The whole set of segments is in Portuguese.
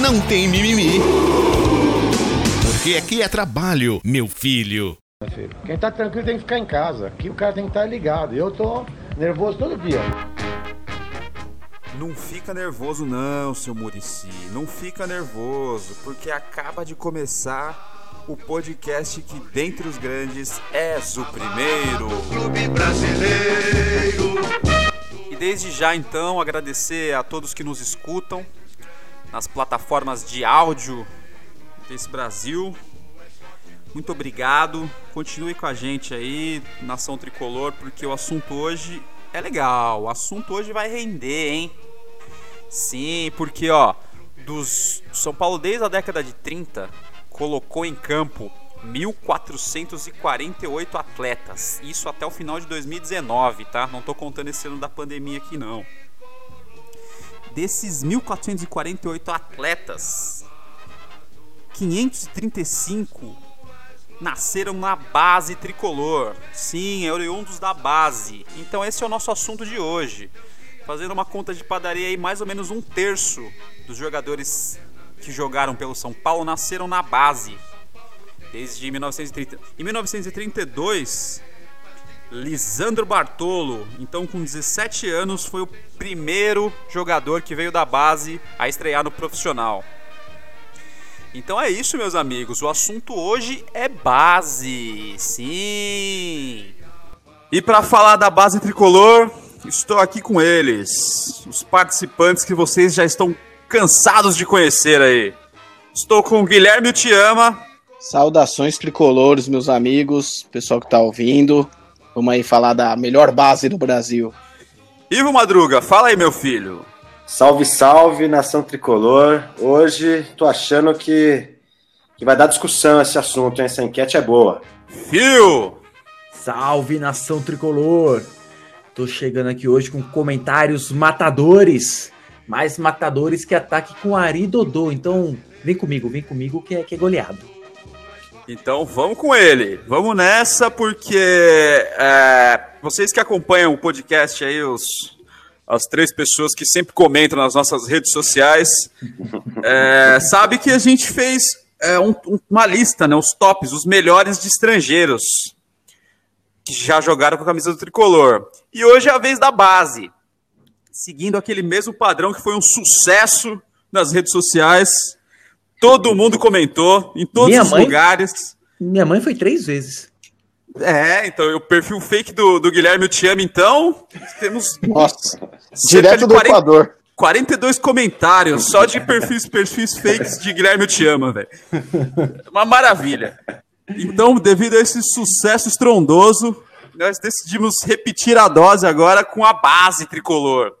não tem mimimi. Porque aqui é trabalho, meu filho. Quem tá tranquilo tem que ficar em casa. Aqui o cara tem que estar ligado. Eu tô nervoso todo dia. Não fica nervoso não, seu Murici. Não fica nervoso, porque acaba de começar o podcast que dentre os grandes és o primeiro. Clube Brasileiro. E desde já então agradecer a todos que nos escutam nas plataformas de áudio desse Brasil. Muito obrigado. Continue com a gente aí, Nação Tricolor, porque o assunto hoje é legal. O assunto hoje vai render, hein? Sim, porque ó, dos São Paulo desde a década de 30 colocou em campo 1448 atletas. Isso até o final de 2019, tá? Não tô contando esse ano da pandemia aqui não. Desses 1448 atletas, 535 nasceram na base tricolor. Sim, é oriundos da base. Então esse é o nosso assunto de hoje. Fazendo uma conta de padaria aí, mais ou menos um terço dos jogadores que jogaram pelo São Paulo nasceram na base. Desde 1930. Em 1932, Lisandro Bartolo, então com 17 anos, foi o primeiro jogador que veio da base a estrear no profissional. Então é isso, meus amigos. O assunto hoje é base. Sim. E para falar da base tricolor, estou aqui com eles, os participantes que vocês já estão cansados de conhecer aí. Estou com o Guilherme Te Ama. Saudações tricolores, meus amigos, pessoal que está ouvindo. Vamos aí falar da melhor base do Brasil. Ivo Madruga, fala aí, meu filho. Salve, salve, nação tricolor. Hoje tô achando que, que vai dar discussão esse assunto, hein? essa enquete é boa. Fio! Salve, nação tricolor. Tô chegando aqui hoje com comentários matadores. Mais matadores que ataque com Ari Dodô. Então, vem comigo, vem comigo que é, que é goleado. Então vamos com ele. Vamos nessa, porque é, vocês que acompanham o podcast aí, os, as três pessoas que sempre comentam nas nossas redes sociais, é, sabe que a gente fez é, um, uma lista, né, os tops, os melhores de estrangeiros que já jogaram com a camisa do tricolor. E hoje é a vez da base, seguindo aquele mesmo padrão que foi um sucesso nas redes sociais. Todo mundo comentou, em todos Minha os mãe- lugares. Minha mãe foi três vezes. É, então o perfil fake do, do Guilherme eu te amo, então. Temos Nossa, direto do 40 Equador. 42 comentários só de perfis, perfis fakes de Guilherme eu te ama, velho. Uma maravilha. Então, devido a esse sucesso estrondoso, nós decidimos repetir a dose agora com a base tricolor.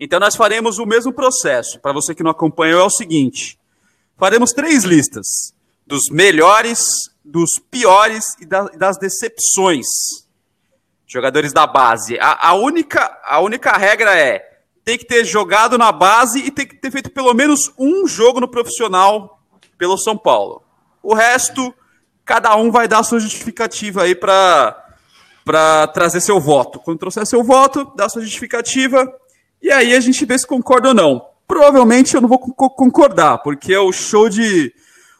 Então, nós faremos o mesmo processo. Para você que não acompanhou, é o seguinte: faremos três listas dos melhores, dos piores e da- das decepções jogadores da base. A, a única, a única regra é tem que ter jogado na base e tem que ter feito pelo menos um jogo no profissional pelo São Paulo. O resto, cada um vai dar sua justificativa aí para para trazer seu voto. Quando trouxer seu voto, dá sua justificativa e aí a gente vê se concorda ou não. Provavelmente eu não vou co- concordar, porque o show de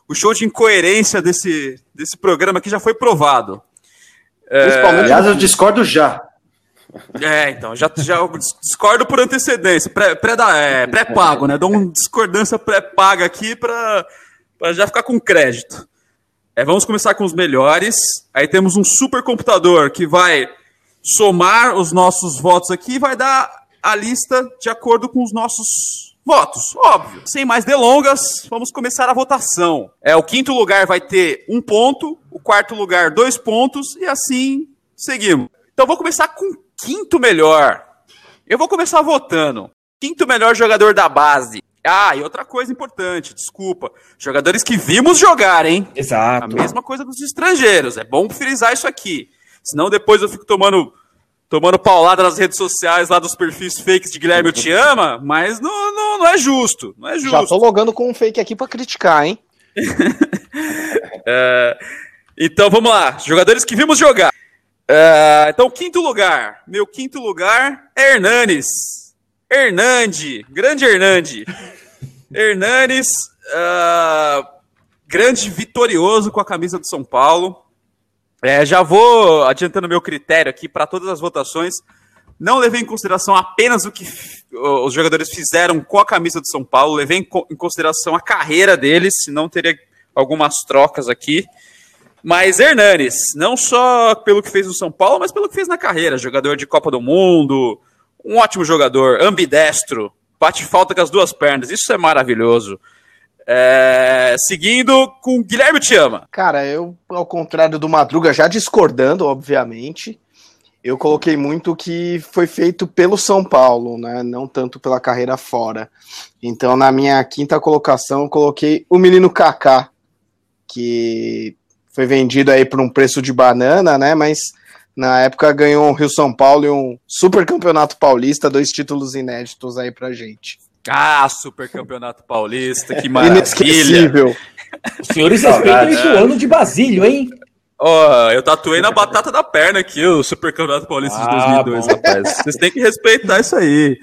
o show de incoerência desse, desse programa aqui já foi provado. Principalmente Aliás, eu discordo já. É, então, já, já discordo por antecedência, pré- pré-da- é, pré-pago, né? Dou uma discordância pré-paga aqui para já ficar com crédito. É, vamos começar com os melhores. Aí temos um supercomputador que vai somar os nossos votos aqui e vai dar a lista de acordo com os nossos votos, óbvio. Sem mais delongas, vamos começar a votação. É, o quinto lugar vai ter um ponto, o quarto lugar dois pontos e assim seguimos. Então vou começar com o quinto melhor. Eu vou começar votando. Quinto melhor jogador da base. Ah, e outra coisa importante, desculpa. Jogadores que vimos jogar, hein? A Exato. mesma coisa dos estrangeiros. É bom frisar isso aqui. Senão depois eu fico tomando, tomando paulada nas redes sociais lá dos perfis fakes de Guilherme Eu Te Ama, mas não, não, não é justo. Não é Já justo. tô logando com um fake aqui pra criticar, hein? É, então vamos lá. Jogadores que vimos jogar. É, então, quinto lugar. Meu quinto lugar é Hernanes. Hernande. Grande Hernande. Hernanes. ah, grande vitorioso com a camisa do São Paulo. É, já vou adiantando meu critério aqui para todas as votações. Não levei em consideração apenas o que os jogadores fizeram com a camisa do São Paulo, levei em consideração a carreira deles, senão teria algumas trocas aqui. Mas Hernanes, não só pelo que fez no São Paulo, mas pelo que fez na carreira. Jogador de Copa do Mundo, um ótimo jogador, ambidestro, bate falta com as duas pernas, isso é maravilhoso. É, seguindo com Guilherme Te Ama. Cara, eu, ao contrário do Madruga, já discordando, obviamente, eu coloquei muito que foi feito pelo São Paulo, né? Não tanto pela carreira fora. Então, na minha quinta colocação, eu coloquei o menino Kaká, que foi vendido aí por um preço de banana, né? Mas na época ganhou um Rio São Paulo e um super campeonato paulista, dois títulos inéditos aí pra gente. Ah, Super Campeonato Paulista, que maravilha. Inesquecível. Os senhores respeitam esse ano de Basílio, hein? Ó, eu tatuei na batata da perna aqui o Super Campeonato Paulista de Ah, 2002, bom. rapaz. Vocês têm que respeitar isso aí.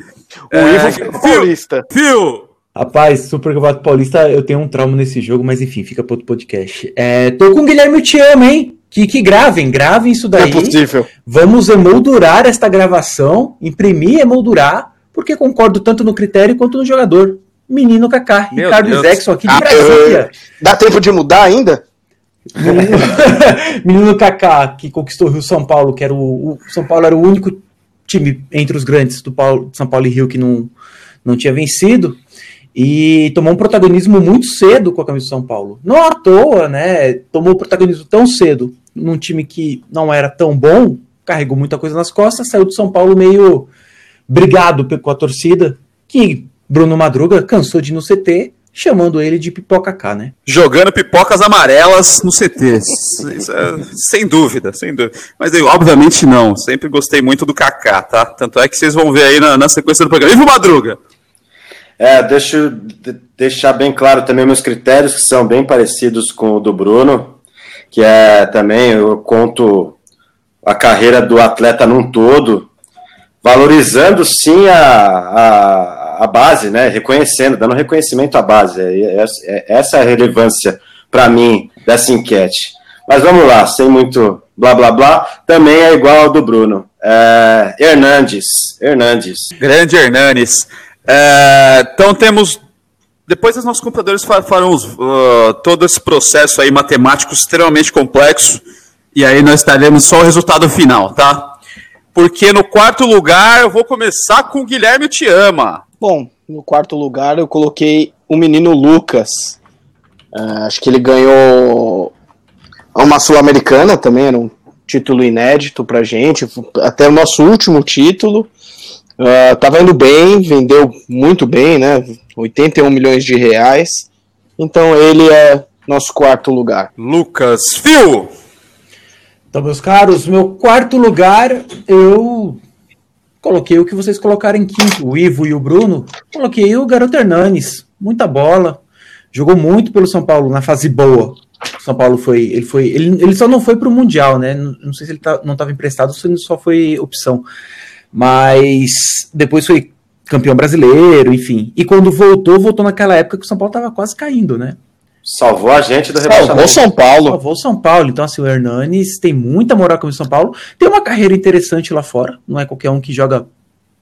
O É, Ivo foi paulista. Fio, Rapaz, Super Campeonato Paulista, eu tenho um trauma nesse jogo, mas enfim, fica para outro podcast. É, tô com o Guilherme Eu Te Amo, hein? Que, que gravem, gravem isso é daí. possível. Vamos emoldurar esta gravação, imprimir e emoldurar, porque concordo tanto no critério quanto no jogador. Menino Kaká, Meu Ricardo Deus. Zexon aqui de Ah, Brasília. Dá tempo de mudar ainda? Menino, menino Kaká, que conquistou o Rio São Paulo, que era o, o São Paulo era o único time entre os grandes do Paulo, São Paulo e Rio que não, não tinha vencido. E tomou um protagonismo muito cedo com a camisa do São Paulo. Não à toa, né? Tomou protagonismo tão cedo num time que não era tão bom, carregou muita coisa nas costas, saiu do São Paulo meio brigado com a torcida, que Bruno Madruga cansou de ir no CT, chamando ele de pipoca K, né? jogando pipocas amarelas no CT. É- sem dúvida, sem dúvida. Mas eu, obviamente não. Sempre gostei muito do Kaká, tá? Tanto é que vocês vão ver aí na, na sequência do programa. Ivo Madruga. É, deixa eu de- deixar bem claro também meus critérios, que são bem parecidos com o do Bruno, que é também, eu conto a carreira do atleta num todo, valorizando sim a, a, a base, né? Reconhecendo, dando reconhecimento à base. É- é- é- essa é a relevância para mim dessa enquete. Mas vamos lá, sem muito blá blá blá, também é igual ao do Bruno. É, Hernandes, Hernandes. Grande Hernanes. É, então temos. Depois os nossos computadores fa- farão uh, todo esse processo aí matemático extremamente complexo. E aí nós estaremos só o resultado final, tá? Porque no quarto lugar eu vou começar com o Guilherme Te Ama. Bom, no quarto lugar eu coloquei o menino Lucas. Ah, acho que ele ganhou uma Sul-Americana também, era um título inédito pra gente, até o nosso último título. Ah, tava indo bem, vendeu muito bem, né? 81 milhões de reais. Então ele é nosso quarto lugar. Lucas Fio. Então, meus caros, meu quarto lugar, eu coloquei o que vocês colocaram em quinto, o Ivo e o Bruno. Coloquei o Garoto Hernanes, muita bola, jogou muito pelo São Paulo na fase boa. O São Paulo foi, ele foi, ele, ele só não foi pro Mundial, né? Não, não sei se ele tá, não estava emprestado, se só foi opção. Mas depois foi campeão brasileiro, enfim. E quando voltou, voltou naquela época que o São Paulo estava quase caindo, né? Salvou a gente do Salvou rebaixamento. São Paulo. Salvou o São Paulo. Então, assim, o Hernanes tem muita moral com o São Paulo. Tem uma carreira interessante lá fora. Não é qualquer um que joga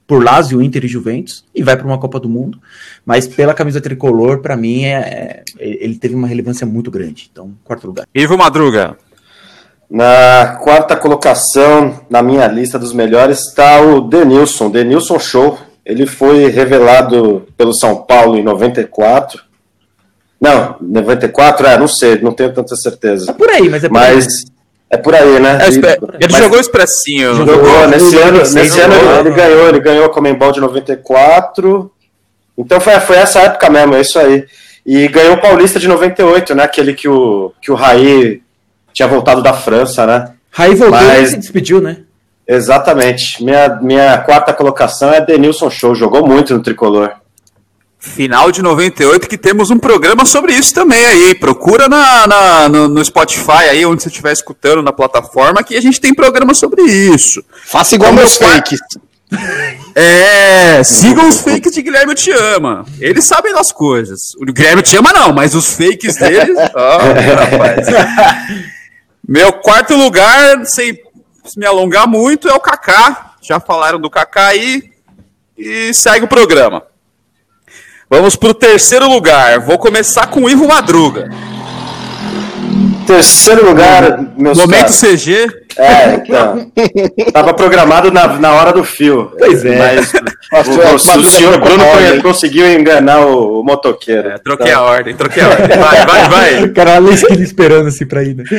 por Lazio, Inter e Juventus e vai para uma Copa do Mundo. Mas pela camisa tricolor, para mim, é, é- ele teve uma relevância muito grande. Então, quarto lugar. Ivo Madruga. Na quarta colocação na minha lista dos melhores está o Denilson, Denilson Show. Ele foi revelado pelo São Paulo em 94. Não, 94, é, não sei, não tenho tanta É certeza. por aí, mas é por Mas aí. é por aí, né? É, ele mas- jogou expressinho. Jogou. Jogou, nesse Jogou, ano, nesse jogou. ano ele, ele ganhou, ele ganhou a Comembol de 94 Então foi, foi essa época mesmo, é isso aí. E ganhou o Paulista de 98, né? Aquele que o, que o Raí tinha voltado da França, né? Raí voltou Mas- e se despediu, né? Exatamente. Minha, minha quarta colocação é Denilson Show, jogou muito no tricolor. Final de 98, que temos um programa sobre isso também aí. Procura na, na- no, no Spotify aí, onde você estiver escutando na plataforma, que a gente tem programa sobre isso. Faça igual Como meus fa- fakes. É, sigam os fakes de Guilherme Te Ama. Eles sabem das coisas. O Guilherme Te Ama não, mas os fakes deles. rapaz. Meu quarto lugar, sem me alongar muito, é o Kaká. Já falaram do Kaká aí. E segue o programa. Vamos pro terceiro lugar. Vou começar com o Ivo Madruga. Terceiro lugar, meus Momento caros. CG. É, então. Tava programado na, na hora do fio. Pois é. Mas Nossa, o, o, o Madruga senhor Bruno ordem. conseguiu enganar o, o motoqueiro. É, troquei a ordem, troquei a ordem. Vai, vai, vai. Caralho, ele esperando assim pra ir, né?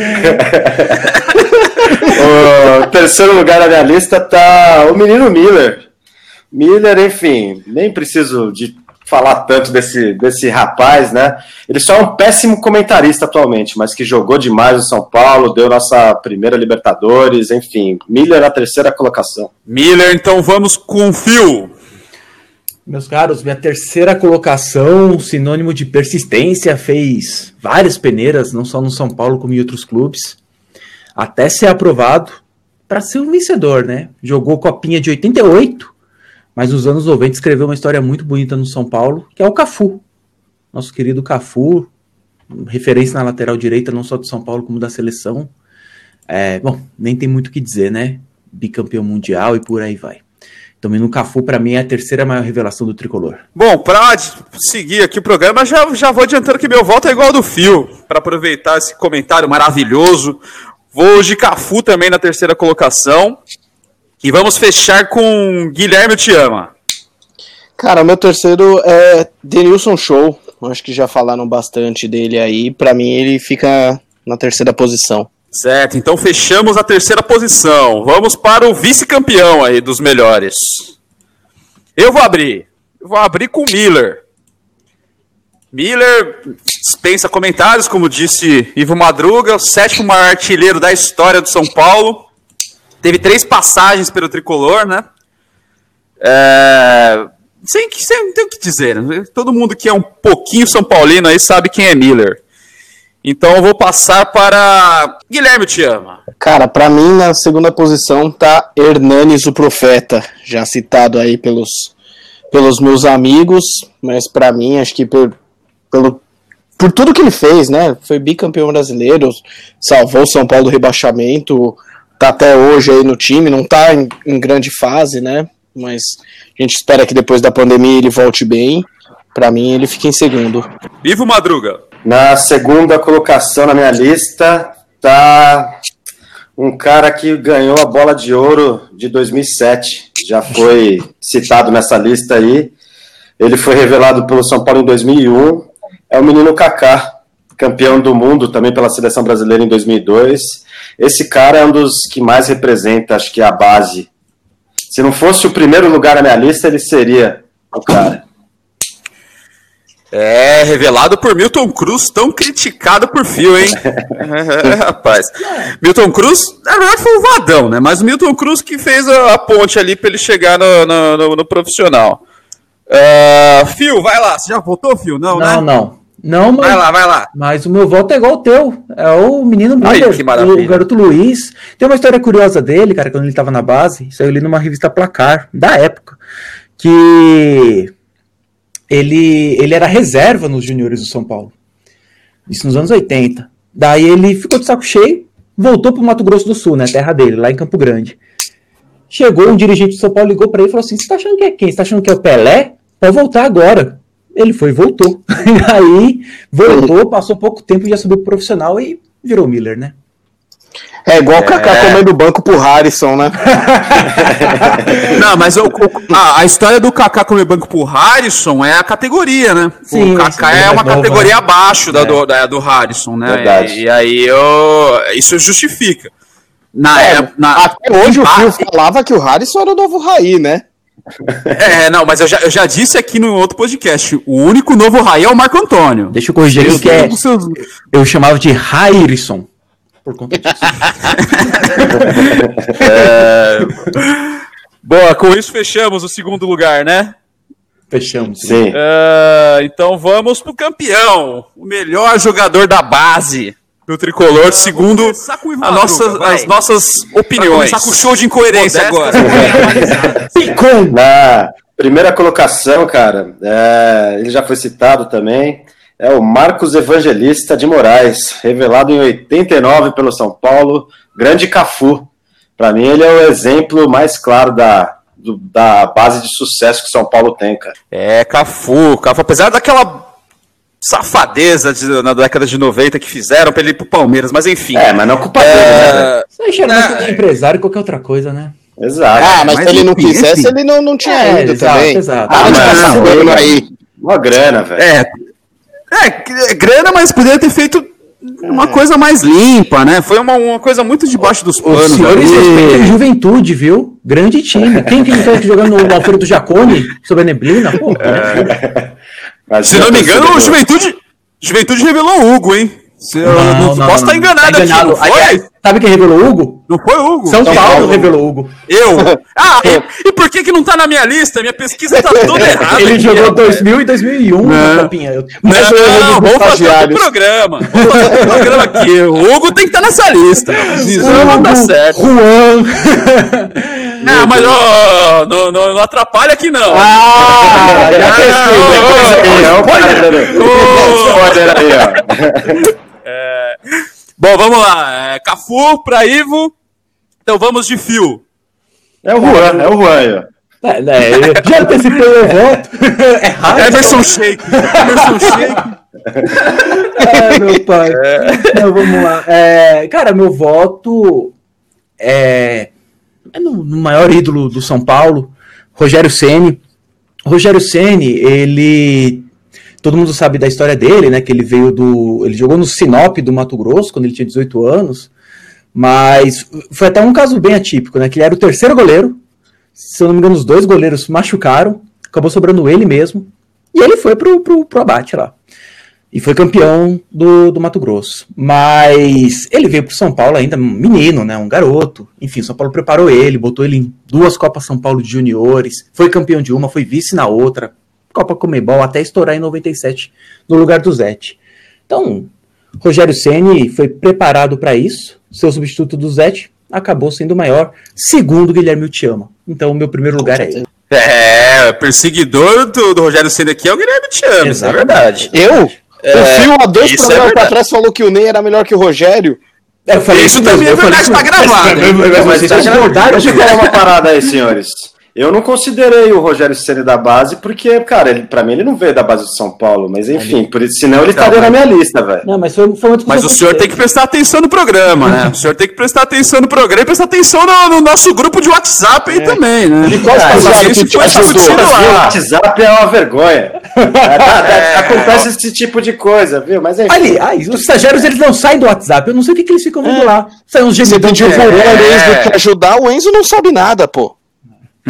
O terceiro lugar na minha lista tá o menino Miller. Miller, enfim, nem preciso de falar tanto desse, desse rapaz, né? Ele só é um péssimo comentarista atualmente, mas que jogou demais no São Paulo, deu nossa primeira Libertadores, enfim. Miller na terceira colocação. Miller, então vamos com o Fio. Meus caros, minha terceira colocação, sinônimo de persistência, fez várias peneiras, não só no São Paulo, como em outros clubes, até ser aprovado para ser um vencedor, né? Jogou Copinha de 88, mas nos anos 90 escreveu uma história muito bonita no São Paulo, que é o Cafu. Nosso querido Cafu, referência na lateral direita, não só do São Paulo, como da seleção. É, bom, nem tem muito o que dizer, né? Bicampeão mundial e por aí vai. Então, no Cafu, para mim, é a terceira maior revelação do tricolor. Bom, pra d- seguir aqui o programa, já, já vou adiantando que meu voto é igual ao do Fio, para aproveitar esse comentário maravilhoso. Vou de Cafu também na terceira colocação. E vamos fechar com Guilherme Te Ama. Cara, meu terceiro é Denilson Show. Acho que já falaram bastante dele aí. Pra mim, ele fica na terceira posição. Certo, então fechamos a terceira posição. Vamos para o vice-campeão aí dos melhores. Eu vou abrir. Eu vou abrir com o Miller. Miller dispensa comentários, como disse Ivo Madruga, o sétimo maior artilheiro da história do São Paulo. Teve três passagens pelo tricolor, né? É... Sem, que- sem, tem o que dizer. Todo mundo que é um pouquinho São Paulino aí sabe quem é Miller. Então eu vou passar para Guilherme Te Ama. Cara, pra mim, na segunda posição tá Hernanes, o Profeta. Já citado aí pelos, pelos meus amigos. Mas pra mim, acho que por, pelo, por tudo que ele fez, né? Foi bicampeão brasileiro, salvou São Paulo do rebaixamento. Tá até hoje aí no time, não tá em, em grande fase, né? Mas a gente espera que depois da pandemia ele volte bem. Pra mim, ele fica em segundo. Ivo Madruga. Na segunda colocação na minha lista tá um cara que ganhou a bola de ouro de 2007. Já foi citado nessa lista aí. Ele foi revelado pelo São Paulo em 2001. É o menino Kaká, campeão do mundo também pela seleção brasileira em 2002. Esse cara é um dos que mais representa, acho que a base. Se não fosse o primeiro lugar na minha lista, ele seria o cara. É, revelado por Milton Cruz, tão criticado por Fio, hein? É, rapaz. Milton Cruz, na verdade, foi o Vadão, né? Mas o Milton Cruz que fez a, a ponte ali pra ele chegar no, no- no- no profissional. Ah, Fio, vai lá. Você já votou, Fio? Não, Não, né? não. Não, mas, Vai lá, vai lá. mas o meu voto é igual ao teu. É o menino Miller, o garoto Luiz. Tem uma história curiosa dele, cara, quando ele tava na base. Isso aí eu li numa revista Placar, da época. Que ele, ele era reserva nos juniores do São Paulo. Isso nos anos 80. Daí ele ficou de saco cheio, voltou pro Mato Grosso do Sul, né? Terra dele, lá em Campo Grande. Chegou um dirigente do São Paulo, ligou pra ele e falou assim: Você tá achando que é quem? Você tá achando que é o Pelé? Pode voltar agora. Ele foi e voltou. E aí, voltou, passou pouco tempo, já subiu pro profissional e virou Miller, né? É igual o Kaká comendo banco pro Harrison, né? Não, mas o- o- a, a história do Kaká comer banco pro Harrison é a categoria, né? Sim, o Kaká é uma é novo, categoria né? abaixo da, É. do, da- do Harrison, né? Verdade. E, e aí eu, isso justifica. Na É, na- Até hoje o Fio falava que o Harrison era o novo Raí, né? É, não, mas eu já, eu já disse aqui no outro podcast: o único novo Raí é o Marco Antônio. Deixa eu corrigir aqui que é. Seus- Eu chamava de Rairson. Por conta disso. Boa, com isso fechamos o segundo lugar, né? Fechamos. Sim. Ah, então vamos pro campeão, o melhor jogador da base do tricolor, segundo a nossa- as nossas opiniões. começar com o show de incoerência agora. Na primeira colocação, cara, é, ele já foi citado também, é o Marcos Evangelista de Moraes, revelado em 89 pelo São Paulo, grande Cafu. Para mim, ele é o exemplo mais claro da, do- da base de sucesso que o São Paulo tem, cara. É, Cafu, Cafu, apesar daquela safadeza de- na década de 90 que fizeram pra ele ir pro Palmeiras, mas enfim. É, mas não é culpa dele, né? velho? Isso aí cheira muito de empresário e qualquer outra coisa, né? Exato. Ah, mas, mas se ele não quisesse, ele não, não tinha É, ido exato, também. exato. Ah, Ah, mas não, ele- aí. Uma grana, velho. É, é, é grana, mas poderia ter feito uma coisa mais limpa, né? Foi uma, uma coisa muito debaixo dos Os panos. senhores ali. respeitam juventude, viu? Grande time. Quem que tá jogando no Alfredo do Jacone sobre a neblina? Pô, Mas Se não me engano, o Juventude, Juventude revelou o Hugo, hein? Se eu não, posso estar enganado, Tá aqui, não foi? Aliás, sabe quem revelou o Hugo? Não foi o Hugo? São, São Paulo, Paulo. revelou o Hugo. Eu? Ah, e, e por que que não tá na minha lista? Minha pesquisa tá toda errada. Ele aqui, jogou rapaz. 2000 e 2001 na Não. Copinha. Eu- Não, o dos vamos fazer outro estagiários. programa. Vamos fazer outro programa aqui. O Hugo tem que estar nessa lista. Isso não dá certo. Juan. Não, mas ó, não, não, não atrapalha aqui não. Ah, já dando- Ô. Spoiler aí, ó. Bom, vamos lá. É, Cafu pra Ivo. Então vamos de fio. É o Juan, é o Juan aí, ó. É, né, eu já antecipei o voto. É raro. Emerson Shake. Emerson Shake. É, meu pai. Então, vamos lá. É, cara, meu voto é, é no, no maior ídolo do São Paulo, Rogério Ceni. Rogério Ceni, ele todo mundo sabe da história dele, né? Que ele veio do, ele jogou no Sinop do Mato Grosso quando ele tinha 18 anos, mas foi até um caso bem atípico, né? Que ele era o terceiro goleiro. Se eu não me engano, os dois goleiros machucaram, acabou sobrando ele mesmo. E ele foi pro, pro, pro abate lá. E foi campeão do, do Mato Grosso. Mas ele veio pro São Paulo ainda um menino, né? Um garoto. Enfim, São Paulo preparou ele, botou ele em duas Copas São Paulo de Juniores. Foi campeão de uma, foi vice na outra. Copa Comebol, até estourar em 97 no lugar do Zete. Então, Rogério Ceni foi preparado para isso. Seu substituto do Zete acabou sendo o maior, segundo Guilherme Utiama. Então, o meu primeiro lugar é ele. É, perseguidor do, do Rogério Senna aqui é o Guilherme isso é Exatamente. verdade. Eu? O Fio, há dois é programas pra verdade. trás, falou que o Ney era melhor que o Rogério. É, eu falei Isso também é verdade, tá gravado, hein? Mas Mas vocês concordaram deixa eu com falar uma parada aí, senhores. Eu não considerei o Rogério Ceni da base, porque, cara, ele, pra mim ele não veio da base do São Paulo, mas enfim, por isso, senão ele estaria na minha lista, velho. Não, mas foi, foi Mas o senhor tem que prestar atenção no programa, né? O senhor tem que prestar atenção no programa e prestar atenção no, no nosso grupo de WhatsApp aí também, né? E qual Ah, mas que isso foi ajudou? discutido Mas o lá. WhatsApp é uma vergonha. É, dá- dá- Acontece esse tipo de coisa, viu? Mas enfim. Aliás, os estagiários eles não saem do WhatsApp. Eu não sei o que, que eles ficam vendo lá. Saem uns Você gemidão pediu de é, Enzo te ajudar, o Enzo não sabe nada, pô.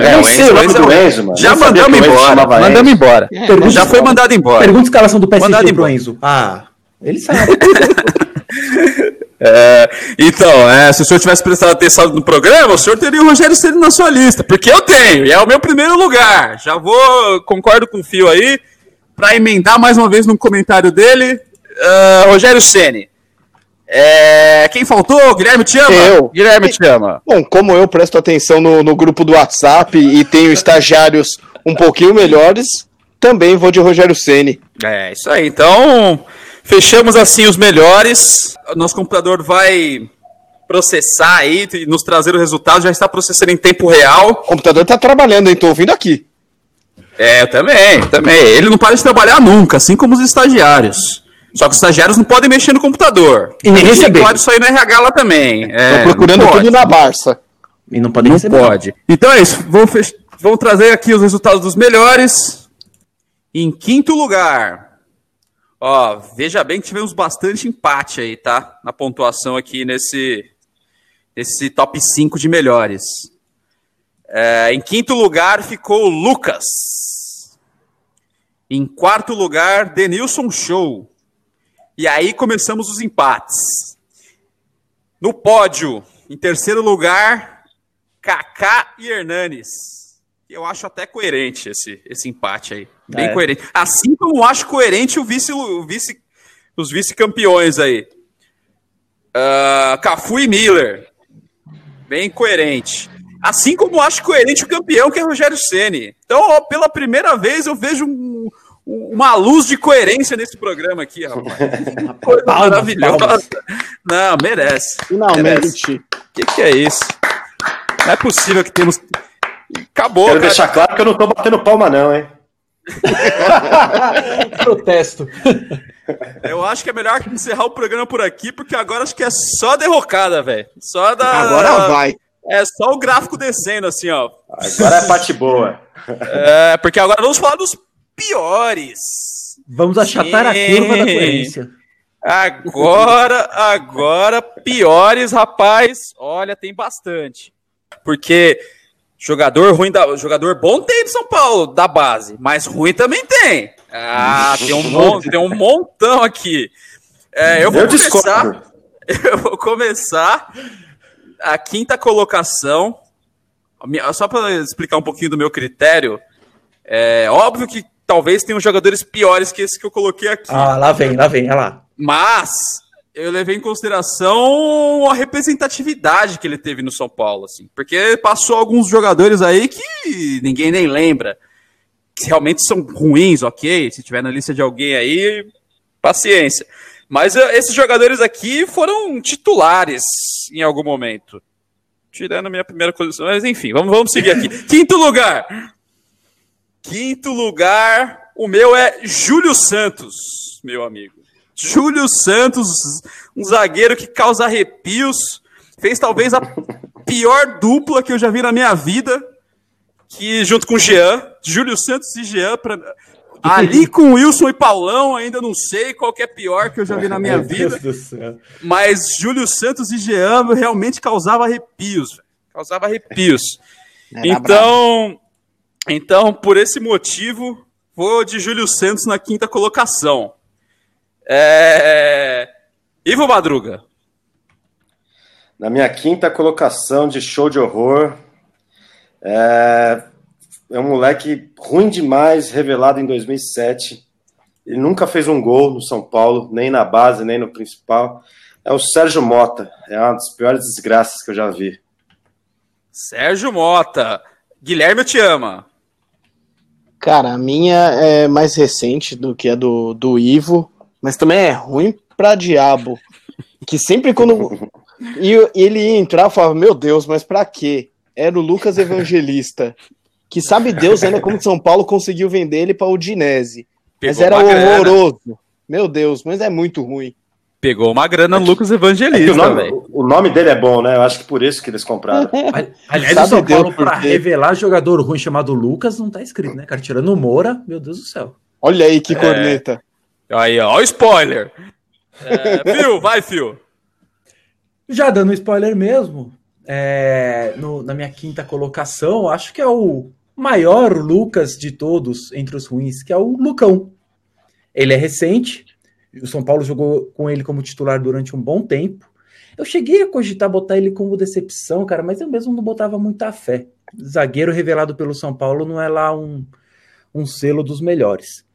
É, eu nem o sei Enzo- o nome Enzo- do Enzo, mano. Já sabia mandamos embora. Mandamos embora. Pergunta- Já foi mandado embora. Pergunta escalação do PSG Mandado pro embora. Enzo. Ah, ele sabe. É, então, é, se o senhor tivesse prestado atenção no programa, o senhor teria o Rogério Ceni na sua lista, porque eu tenho, e é o meu primeiro lugar. Já vou, concordo com o Fio aí, para emendar mais uma vez no comentário dele, ah, Rogério Ceni. É, quem faltou? Guilherme te ama? Eu. Guilherme te ama. Bom, como eu presto atenção no, no grupo do WhatsApp e tenho estagiários um pouquinho melhores, também vou de Rogério Ceni. É, isso aí. Então, fechamos assim os melhores. Nosso computador vai processar aí e nos trazer o resultado. Já está processando em tempo real. O computador tá trabalhando, hein? Tô ouvindo aqui. É, eu também, também. Ele não para de trabalhar nunca, assim como os estagiários. Só que os estagiários não podem mexer no computador. E nem receber. Claro, isso aí no RH lá também. É, Tô procurando pode, tudo na Barça. E não podem Não receber. pode. Então é isso. Vamos, fech- vamos trazer aqui os resultados dos melhores. Em quinto lugar. Ó, veja bem que tivemos bastante empate aí, tá? Na pontuação aqui nesse, nesse top 5 de melhores. É, em quinto lugar ficou o Lucas. Em quarto lugar, Denilson Show. E aí começamos os empates. No pódio, em terceiro lugar, Kaká e Hernanes. Eu acho até coerente esse, esse empate aí. Bem É. coerente. Assim como eu acho coerente o vice, o vice, os vice-campeões aí. Ah, Cafu e Miller. Bem coerente. Assim como eu acho coerente o campeão, que é Rogério Ceni. Então, ó, pela primeira vez, eu vejo um- uma luz de coerência nesse programa aqui, rapaz. Uma coisa Palmas, maravilhosa. palmas. Não, merece. Finalmente. O que, que é isso? Não é possível que temos. Acabou, Quero cara. deixar claro que eu não tô batendo palma, não, hein? Protesto. Eu acho que é melhor encerrar o programa por aqui, porque agora acho que é só derrocada, velho. Só da. Agora vai. É só o gráfico descendo, assim, ó. Agora é parte boa. É, porque agora vamos falar dos piores. Vamos achatar a Sim. curva da coerência. Agora, agora, piores, rapaz. Olha, tem bastante. Porque jogador ruim da. Jogador bom tem de São Paulo, da base, mas ruim também tem. Ah, tem um, mon, tem um montão aqui. É, eu vou Eu começar. discordo. Eu vou começar a quinta colocação. A Só para explicar um pouquinho do meu critério, é óbvio que talvez tenham jogadores piores que esse que eu coloquei aqui. Ah, lá vem, lá vem, olha lá. Mas eu levei em consideração a representatividade que ele teve no São Paulo, assim, porque passou alguns jogadores aí que ninguém nem lembra, que realmente são ruins, ok? Se tiver na lista de alguém aí, paciência. Mas eh, esses jogadores aqui foram titulares em algum momento. Tirando a minha primeira posição, mas enfim, vamos, vamos seguir aqui. Quinto lugar. Quinto lugar, o meu é Júlio Santos, meu amigo. Júlio Santos, um zagueiro que causa arrepios, fez talvez a pior dupla que eu já vi na minha vida, que junto com o Jean, Júlio Santos e Jean, pra- ali com Wilson e Paulão, ainda não sei qual que é pior que eu já vi na minha Meu vida. Mas Júlio Santos e Jean realmente causava arrepios, velho. causava arrepios. Era então, então, por esse motivo, vou de Júlio Santos na quinta colocação. É... Ivo Madruga. Na minha quinta colocação de show de horror, é, é um moleque ruim demais, revelado em 2007. Ele nunca fez um gol no São Paulo, nem na base, nem no principal. É o Sérgio Mota. É uma das piores desgraças que eu já vi. Sérgio Mota. Guilherme, eu te ama. Cara, a minha é mais recente do que a do, do Ivo, mas também é ruim pra diabo. Que sempre quando e eu- ele ia entrar, eu falava, meu Deus, mas pra quê? Era o Lucas Evangelista. Que sabe Deus ainda como São Paulo conseguiu vender ele pra Udinese. Mas Pegou era uma grana. horroroso. Meu Deus, mas é muito ruim. Pegou uma grana no Lucas É Evangelista, o, nome, o nome dele é bom, né? Eu acho que por isso que eles compraram. Ali- Aliás, Sabe o São Paulo, quê? revelar jogador ruim chamado Lucas, não tá escrito, né, cara? Tirando o Moura, meu Deus do céu. Olha aí que corneta. Aí, ó, ó o spoiler. É, Fio, vai, Fio. Já dando spoiler mesmo, é, no- na minha quinta colocação, acho que é o maior Lucas de todos entre os ruins, que é o Lucão. Ele é recente, o São Paulo jogou com ele como titular durante um bom tempo. Eu cheguei a cogitar botar ele como decepção, cara, mas eu mesmo não botava muita fé. Zagueiro revelado pelo São Paulo não é lá um, um selo dos melhores.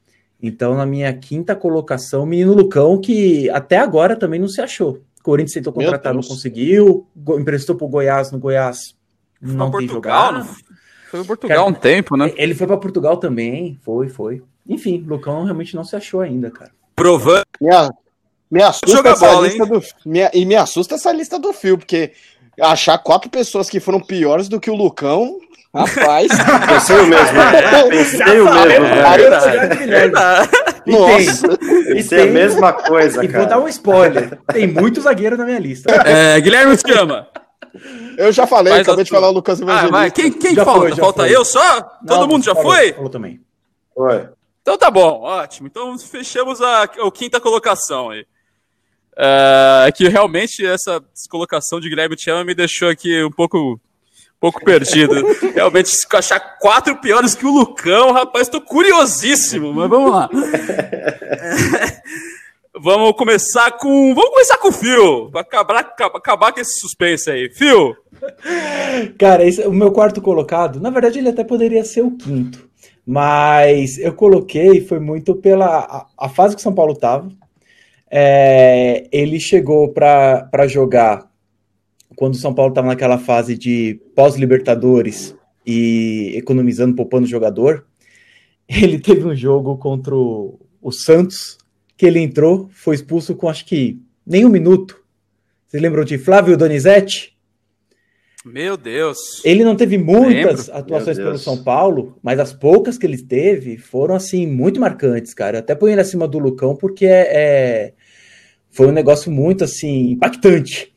Então, na minha quinta colocação, o menino Lucão, que até agora também não se achou. Corinthians tentou contratar, não conseguiu. Emprestou pro Goiás, no Goiás não Foi tem Portugal, jogado. não? Foi em Portugal um tempo, né? Ele foi para Portugal também, foi, foi. Enfim, Lucão realmente não se achou ainda, cara. Provando. Me, a- me assusta Joga essa bola, lista do me- e me assusta essa lista do fio, porque achar quatro pessoas que foram piores do que o Lucão, rapaz. Pensei o mesmo. né? Pensei o mesmo, velho. Verdade. Nossa. Pensei a tem- mesma coisa, E vou dar cara. um spoiler. Tem muito zagueiro na minha lista. É, Guilherme te ama. Eu já falei, Faz acabei a de falar o Lucas Ah, Evangelista. vai. Quem, quem falta? foi, falta foi. eu só? Todo Não, mundo já falou, foi? Falou também. Foi. Então tá bom, ótimo. Então fechamos a, a quinta colocação aí. É, que realmente essa colocação de Guilherme Tiama me deixou aqui um pouco, um pouco perdido. Realmente, se achar quatro piores que o Lucão, rapaz, tô curiosíssimo, mas vamos lá. vamos começar com. Vamos começar com o Fio, pra acabar, acabar com esse suspense aí. Fio. Cara, esse, o meu quarto colocado, na verdade, ele até poderia ser o quinto. Mas eu coloquei, foi muito pela a, a fase que o São Paulo tava. É, ele chegou para jogar quando o São Paulo estava naquela fase de pós-Libertadores e economizando, poupando jogador. Ele teve um jogo contra o, o Santos, que ele entrou, foi expulso com acho que nem um minuto. Vocês lembram de Flávio Donizete? Meu Deus. Ele não teve muitas Lembro. atuações pelo São Paulo, mas as poucas que ele teve foram assim muito marcantes, cara. até põe ele acima do Lucão porque é, é, foi um negócio muito assim impactante.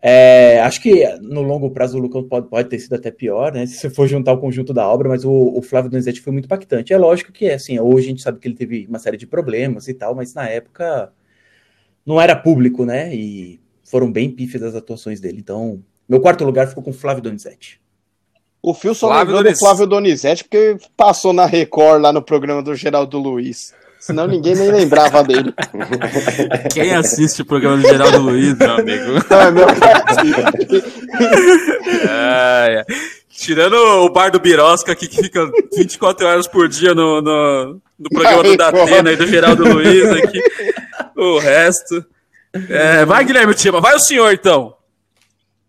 É, acho que no longo prazo o Lucão pode, pode, ter sido até pior, né? Se você for juntar o conjunto da obra, mas o, o Flávio Donizete foi muito impactante. É lógico que assim, hoje a gente sabe que ele teve uma série de problemas e tal, mas na época não era público, né? E foram bem pífias as atuações dele. Então, meu quarto lugar ficou com Flávio Donizete. O Fio só Flávio lembrou do Flávio Donizete porque passou na Record lá no programa do Geraldo Luiz. Senão ninguém nem lembrava dele. Quem assiste o programa do Geraldo Luiz, meu amigo? Não, é meu é, é. Tirando o bar do Birosca aqui, que fica 24 horas por dia no, no, no programa do Datena e do Geraldo Luiz aqui. O resto. É, vai, Guilherme Tima, vai o senhor então.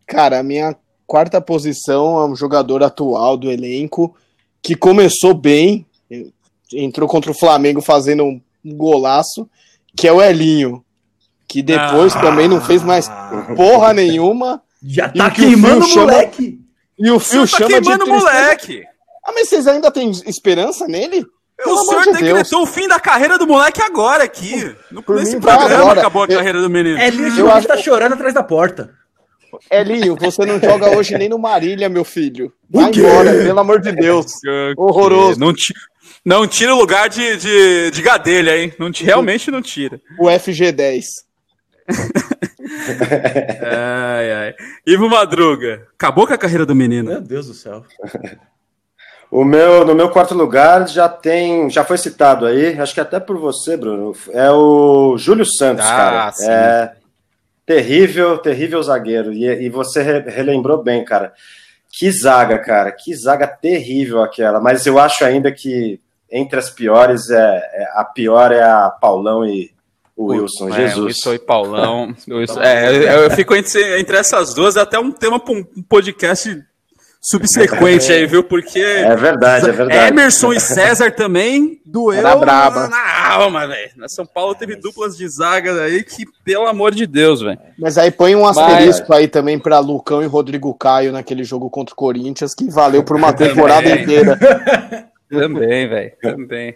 Cara, a minha quarta posição é um jogador atual do elenco que começou bem, entrou contra o Flamengo fazendo um golaço, que é o Elinho, que depois ah, também não fez mais porra nenhuma. Já tá queimando o moleque. E o Fio tá chama queimando de moleque. Ah, mas vocês ainda têm esperança nele? Pelo o senhor de decretou o fim da carreira do moleque agora aqui. No, nesse programa agora. acabou a carreira do menino. Elinho eu acho... tá chorando atrás da porta. Elinho, você não joga hoje nem no Marília, meu filho. Vai embora, pelo amor de Deus. Horroroso. Não, não tira o lugar de, de, de Gadelha, hein? Não, realmente não tira. O FG10. ai, ai. Ivo Madruga, acabou com a carreira do menino. Meu Deus do céu. O meu, no meu quarto lugar já tem, já foi citado aí, acho que até por você, Bruno, é o Júlio Santos, ah, cara. Sim. É, Terrível, terrível zagueiro. E, e você relembrou bem, cara. Que zaga, cara. Que zaga terrível aquela. Mas eu acho ainda que entre as piores, é, é a pior é a Paulão e o Wilson. É, Jesus. Wilson e Paulão. Wilson, é, eu, eu, fico entre, entre essas duas, até um tema para um podcast subsequente aí, viu? Porque. É verdade, é verdade. Emerson e César também doeu braba. na alma, velho. Na São Paulo teve duplas de zaga aí que, pelo amor de Deus, velho. Mas aí põe um asterisco Mas... aí também para Lucão e Rodrigo Caio naquele jogo contra o Corinthians, que valeu por uma temporada inteira. Também, velho. Também.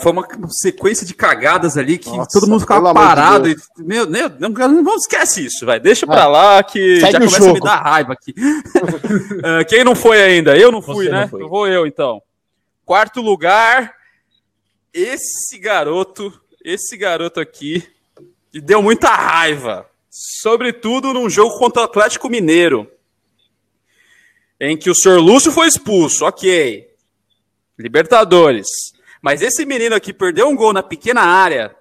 Foi uma sequência de cagadas ali que Nossa, todo mundo ficava parado. De e, meu, meu, não, não esquece isso, vai. Deixa pra é. lá que já começa jogo. a me dar raiva aqui. uh, quem não foi ainda? Eu não fui, Você né? Não Vou eu então. Quarto lugar, esse garoto, esse garoto aqui, que deu muita raiva. Sobretudo num jogo contra o Atlético Mineiro. Em que o senhor Lúcio foi expulso, ok. Libertadores. Mas esse menino aqui perdeu um gol na pequena área.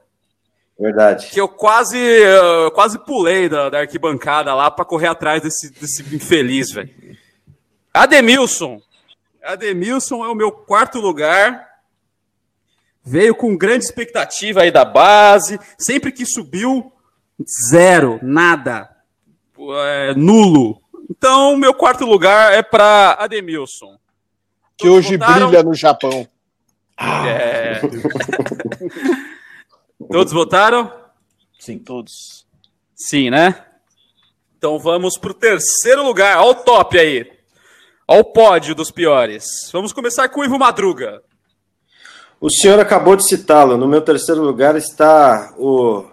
Verdade. Que eu quase, uh, quase pulei da, da arquibancada lá para correr atrás desse, desse infeliz, velho. Ademilson. Ademilson é o meu quarto lugar. Veio com grande expectativa aí da base. Sempre que subiu, zero, nada. É, nulo. Então, meu quarto lugar é para Ademilson. Que Todos hoje votaram? brilha no Japão. Ah. É. todos votaram? Sim, todos. Sim, né? Então vamos para o terceiro lugar. Olha o top aí. Olha o pódio dos piores. Vamos começar com o Ivo Madruga. O senhor acabou de citá-lo. No meu terceiro lugar está o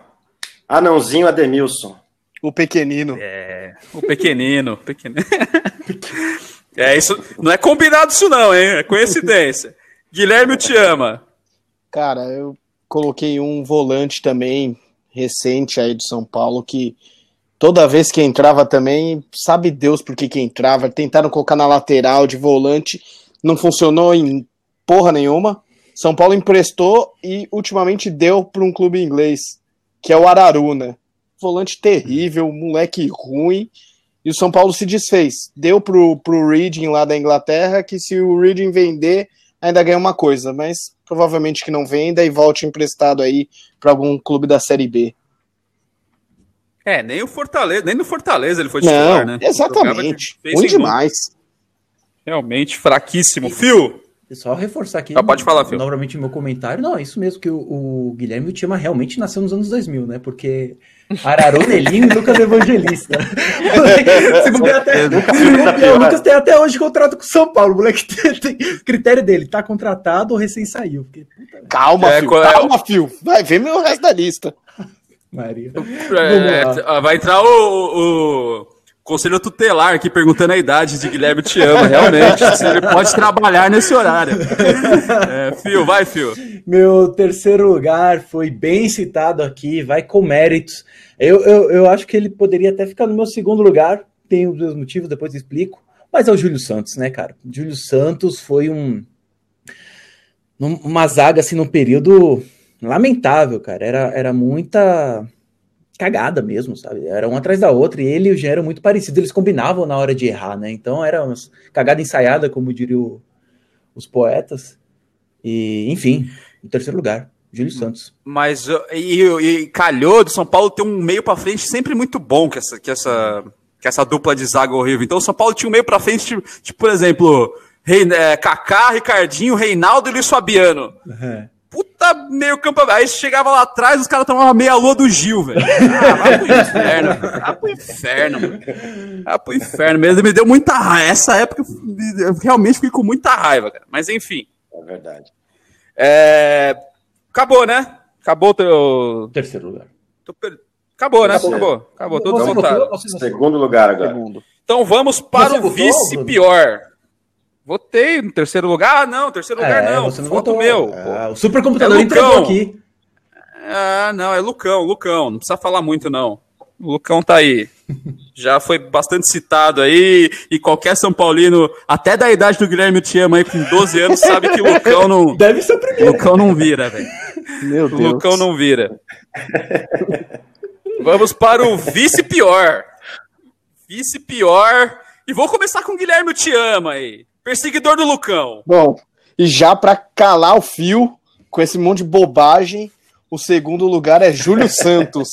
anãozinho Ademilson. O pequenino. É, o pequenino. pequenino. é, isso não é combinado isso não, hein? É coincidência. Guilherme te ama. Cara, eu coloquei um volante também recente aí do São Paulo que, toda vez que entrava também, sabe Deus por que que entrava. Tentaram colocar na lateral de volante, não funcionou em porra nenhuma. São Paulo emprestou e ultimamente deu para um clube inglês, que é o Araruna. Volante terrível, moleque ruim. E o São Paulo se desfez. Deu pro, pro Reading lá da Inglaterra, que se o Reading vender, ainda ganha uma coisa, mas provavelmente que não venda e volte emprestado aí para algum clube da Série B. É, nem o Fortaleza, nem no Fortaleza ele foi Não, titular, né? Jogava exatamente. Ruim demais. Realmente fraquíssimo. Fio, Só reforçar aqui. Ah, pode falar. Novamente o meu comentário. Não, é isso mesmo, que o, o Guilherme Tiama realmente nasceu nos anos 2000, né? Porque Araruna, Elinho e Lucas Evangelista. Se bobear até, Não, o Lucas tem até hoje contrato com o São Paulo. O moleque tem, tem critério dele, tá contratado ou recém saiu. Porque, puta Calma, É, Fio, qual é calma, Fio. Vai, vê meu resto da lista. Maria. é, ah, vai entrar o, o conselho tutelar aqui perguntando a idade de Guilherme te ama, realmente. ele pode trabalhar nesse horário. É, Fio, vai, Fio. Meu terceiro lugar foi bem citado aqui, vai com méritos. Eu, eu, eu acho que ele poderia até ficar no meu segundo lugar, tem os meus motivos, depois explico. Mas é o Júlio Santos, né, cara? Júlio Santos foi um. Uma zaga, assim, num período lamentável, cara. Era, era muita cagada mesmo, sabe? Era um atrás da outra, e ele e o Jean eram muito parecidos, eles combinavam na hora de errar, né? Então era uma cagada ensaiada, como diriam os poetas. E, enfim, em terceiro lugar, Júlio Santos. Mas e, e calhou do São Paulo ter um meio pra frente sempre muito bom que essa, que essa, que essa dupla de zaga horrível. Então o São Paulo tinha um meio pra frente, tipo, tipo, por exemplo, Rei, é, Kaká, Ricardinho, Reinaldo e Luiz Fabiano. Puta meio campo. Aí chegava lá atrás, os caras tomavam meia lua do Gil, velho. Ah, vai pro inferno. velho. Vai pro inferno, mano. Vai pro inferno mesmo. Me deu muita raiva. Essa época eu realmente fiquei com muita raiva, cara. Mas enfim. É verdade. É... Acabou, né? Acabou o teu. Terceiro lugar. tô per- Acabou, né? Acabou. Acabou. Acabou. Votou? Segundo lugar agora. Segundo. Então vamos para Você o votou, vice Bruno? pior. Votei no terceiro lugar. Ah, não, terceiro lugar É, não. você não Voto votou. meu. Ah, o supercomputador É entregou aqui. Ah, não, é Lucão, Lucão. Não precisa falar muito, não. O Lucão tá aí. Já foi bastante citado aí. E qualquer São Paulino, até da idade do Guilherme Tiama aí, com 12 anos, sabe que o Lucão não. Deve ser o primeiro. Lucão não vira, velho. Meu O Deus. Lucão não vira. Vamos para o vice pior. Vice pior. E vou começar com o Guilherme Te Ama aí. Perseguidor do Lucão. Bom, e já pra calar o fio com esse monte de bobagem, o segundo lugar é Júlio Santos.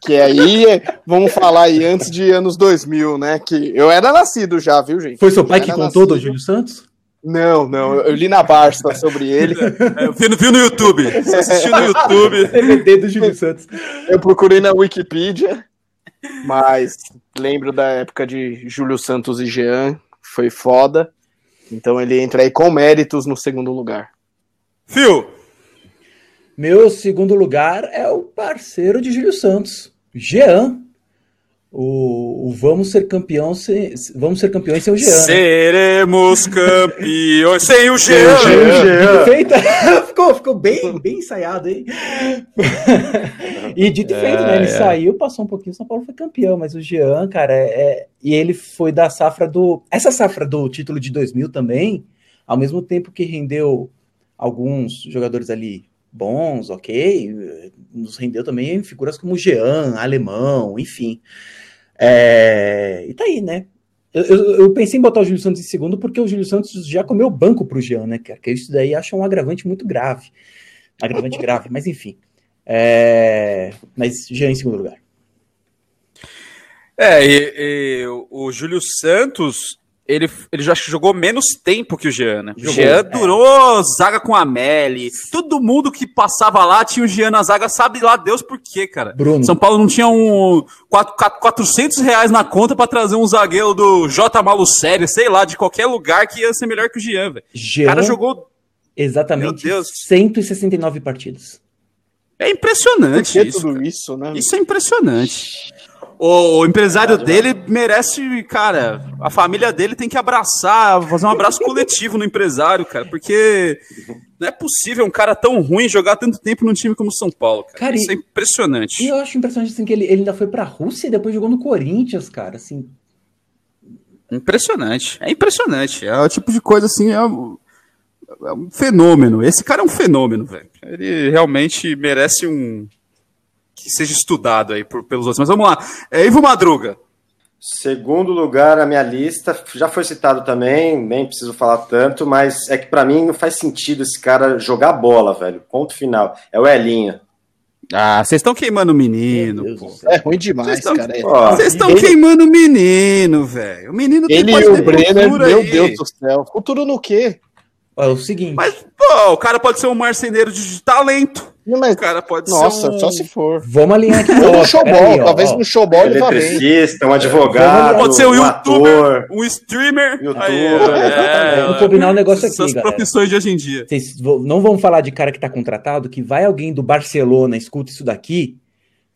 Que aí, vamos falar aí, antes de anos 2000, né? Que eu era nascido já, viu, gente? Foi seu pai que contou do nascido. Júlio Santos? Não, não, eu li na Barça sobre ele. É, Viu, no- viu no YouTube. Você assistiu no YouTube. DVD do Júlio Santos. Eu procurei na Wikipedia, mas lembro da época de Júlio Santos e Jean, foi foda. Então ele entra aí com méritos no segundo lugar. Fio. Meu segundo lugar é o parceiro de Júlio Santos, Jean. O, o Vamos Ser Campeão sem, Vamos Ser Campeões sem o Jean. né? Seremos campeões sem o Jean. Dito e feito, ficou, ficou bem, bem ensaiado, hein? e dito e feito, né? Ele saiu, passou um pouquinho, o São Paulo foi campeão, mas o Jean, cara, é, é- e ele foi da safra do. Essa safra do título de 2000 também, ao mesmo tempo que rendeu alguns jogadores ali bons, ok, nos rendeu também figuras como Jean, Alemão, enfim. É, e tá aí, né? Eu, eu- eu pensei em botar o Júlio Santos em segundo porque o Júlio Santos já comeu banco pro Jean, né, cara? Que isso daí acha um agravante muito grave. Agravante grave, mas enfim. É, Mas Jean em segundo lugar. É, e, e o Júlio Santos, ele, ele já jogou menos tempo que o Jean, né? Jogou, Jean é. durou zaga com a Meli. Todo mundo que passava lá tinha o Jean na zaga, sabe lá Deus por quê, cara. Bruno. São Paulo não tinha um quatro- quatro- 400 reais na conta pra trazer um zagueiro do J. Malucério, sei lá, de qualquer lugar que ia ser melhor que o Jean, velho. O cara jogou. exatamente Meu Deus. 169 partidas. É Por impressionante que isso. tudo cara. isso, né? Isso é impressionante. O, o empresário dele merece, cara, a família dele tem que abraçar, fazer um abraço coletivo no empresário, cara, porque não é possível um cara tão ruim jogar tanto tempo num time como o São Paulo, cara. Cara, Isso é e- impressionante. E eu acho impressionante assim, que ele, ele ainda foi pra Rússia e depois jogou no Corinthians, cara. Assim, Impressionante. É impressionante. É o tipo de coisa assim, é um, é um fenômeno. Esse cara é um fenômeno, velho. Ele realmente merece um. que seja estudado aí por- pelos outros. Mas vamos lá. É Ivo Madruga. Segundo lugar na minha lista, já foi citado também, nem preciso falar tanto, mas é que pra mim não faz sentido esse cara jogar bola, velho. Ponto final. É o Elinho. Ah, vocês estão queimando o menino. É ruim demais, Vocês tão- cara. Vocês estão Ele- queimando o menino, velho. O menino tem Ele e o Brenner, meu aí. Deus do céu. Futuro no quê? É o seguinte. Mas, pô, o cara pode ser um marceneiro de talento. Não, mas- O cara pode Nossa, ser um... só se for. Vamos alinhar aqui. Ou no showball, talvez ó. no showball ele vá bem. Um advogado, Pode ser um um youtuber, ator. um streamer. Youtuber, Aí, exatamente. é, Vamos combinar um negócio essas aqui, galera. profissões de hoje em dia. Vocês vo- não vão falar de cara que tá contratado, que vai alguém do Barcelona, escuta isso daqui,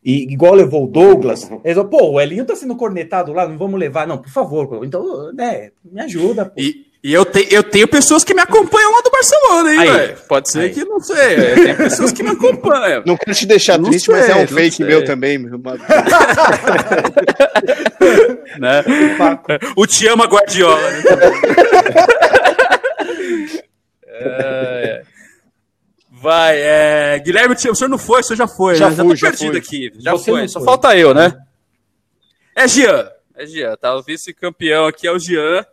e igual levou o Douglas, eles pô, o Elinho tá sendo cornetado lá, não vamos levar, não, por favor, então, né, me ajuda, pô. E, e eu, te, eu tenho pessoas que me acompanham lá do Barcelona, hein, Aí. velho? Pode ser Aí. que não sei. Tem pessoas que me acompanham. Não quero te deixar Não triste, mas sei, é um fake sei. meu também. meu. Mas- né? O Te Ama Guardiola. Né? É, é. Vai, é... Guilherme, o senhor não foi, o senhor já foi, Já né? fui, tô já perdido fui. aqui. Já Você foi, só foi. falta eu, né? É Jean. É Jean, tá? O vice-campeão aqui é o Jean.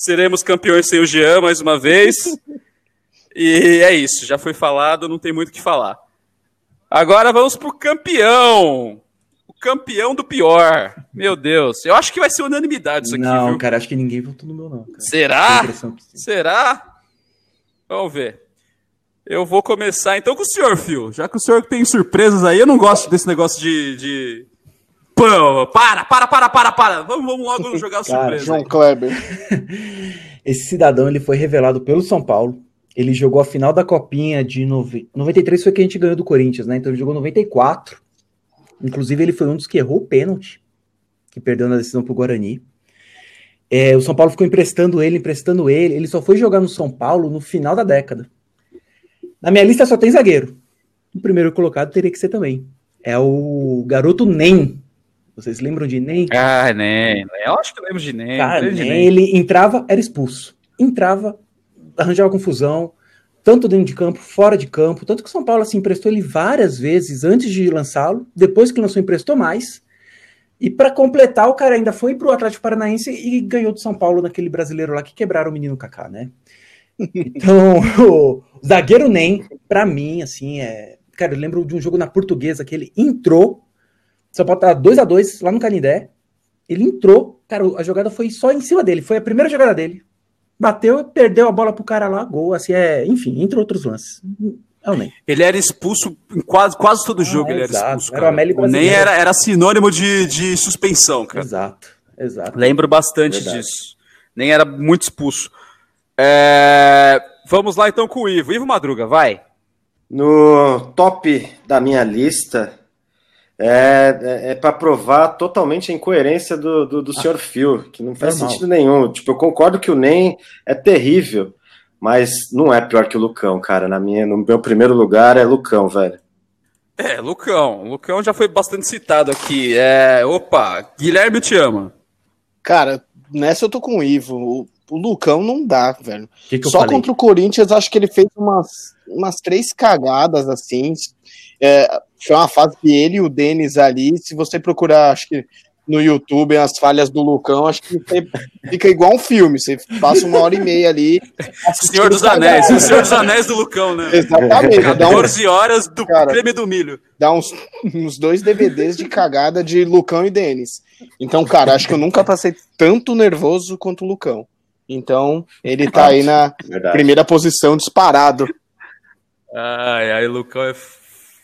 Seremos campeões sem o Jean mais uma vez. E é isso, já foi falado, não tem muito o que falar. Agora vamos pro campeão. O campeão do pior. Meu Deus, eu acho que vai ser unanimidade isso aqui, não, viu? cara, acho que ninguém votou no meu, não, cara. Será? Será? Vamos ver. Eu vou começar então com o senhor, Phil. Já que o senhor tem surpresas aí, eu não gosto desse negócio de. de... Pô, para, para, para, para, para. Vamos, vamos logo jogar Cara, surpresa. João. Kleber. Esse cidadão, ele foi revelado pelo São Paulo, ele jogou a final da Copinha de nove... 93, foi que a gente ganhou do Corinthians, né, então ele jogou 94, inclusive ele foi um dos que errou o pênalti, que perdeu na decisão pro Guarani. É, o São Paulo ficou emprestando ele, emprestando ele. Ele só foi jogar no São Paulo no final da década. Na minha lista só tem zagueiro. O primeiro colocado teria que ser também. É o garoto Nem. Vocês lembram de Nem? Ah, nem. Eu acho que eu lembro de nem. Cara, de Nem, ele entrava, era expulso. Entrava, arranjava confusão, tanto dentro de campo, fora de campo. Tanto que o São Paulo assim, emprestou ele várias vezes antes de lançá-lo. Depois que lançou, emprestou mais. E para completar, o cara ainda foi pro Atlético Paranaense e ganhou do São Paulo naquele brasileiro lá que quebraram o menino Kaká, né? Então, o zagueiro Nem, pra mim, assim, é. Cara, eu lembro de um jogo na portuguesa que ele entrou. São Paulo tava 2 a 2 lá no Canindé. Ele entrou, cara, a jogada foi só em cima dele, foi a primeira jogada dele. Bateu, perdeu a bola pro cara lá, gol, assim, é, enfim, entre outros lances. É o Nem. Ele era expulso em quase, quase todo Ah, jogo. ele era exato. expulso. Era Cara. o nem era, era sinônimo de, de suspensão, cara. Exato, exato. Lembro bastante Verdade. disso. Nem era muito expulso. É, Vamos lá então com o Ivo. Ivo Madruga, vai. No top da minha lista, é, é, é para provar totalmente a incoerência do, do, do senhor Phil, que não faz normal. sentido nenhum. Tipo, eu concordo que o NEM é terrível, mas não é pior que o Lucão, cara. Na minha, no meu primeiro lugar é Lucão, velho. É, Lucão. Lucão já foi bastante citado aqui. É, opa, Guilherme te ama. Cara, nessa eu tô com o Ivo. O, o Lucão não dá, velho. Que, que Só falei? contra o Corinthians, acho que ele fez umas, umas três cagadas assim. É, foi uma fase que ele e o Denis ali, se você procurar, acho que no YouTube, as falhas do Lucão, acho que você fica igual um filme. Você passa uma hora e meia ali. Senhor dos. Anéis. O Senhor dos Anéis do Lucão, né? Exatamente. Dá, um- 14 horas do Cara. creme do milho. dá uns, uns dois DVDs de cagada de Lucão e Denis. Então, cara, acho que eu nunca passei tanto nervoso quanto o Lucão. Então, ele tá aí na Verdade. primeira posição disparado. Ai, ai, Lucão é.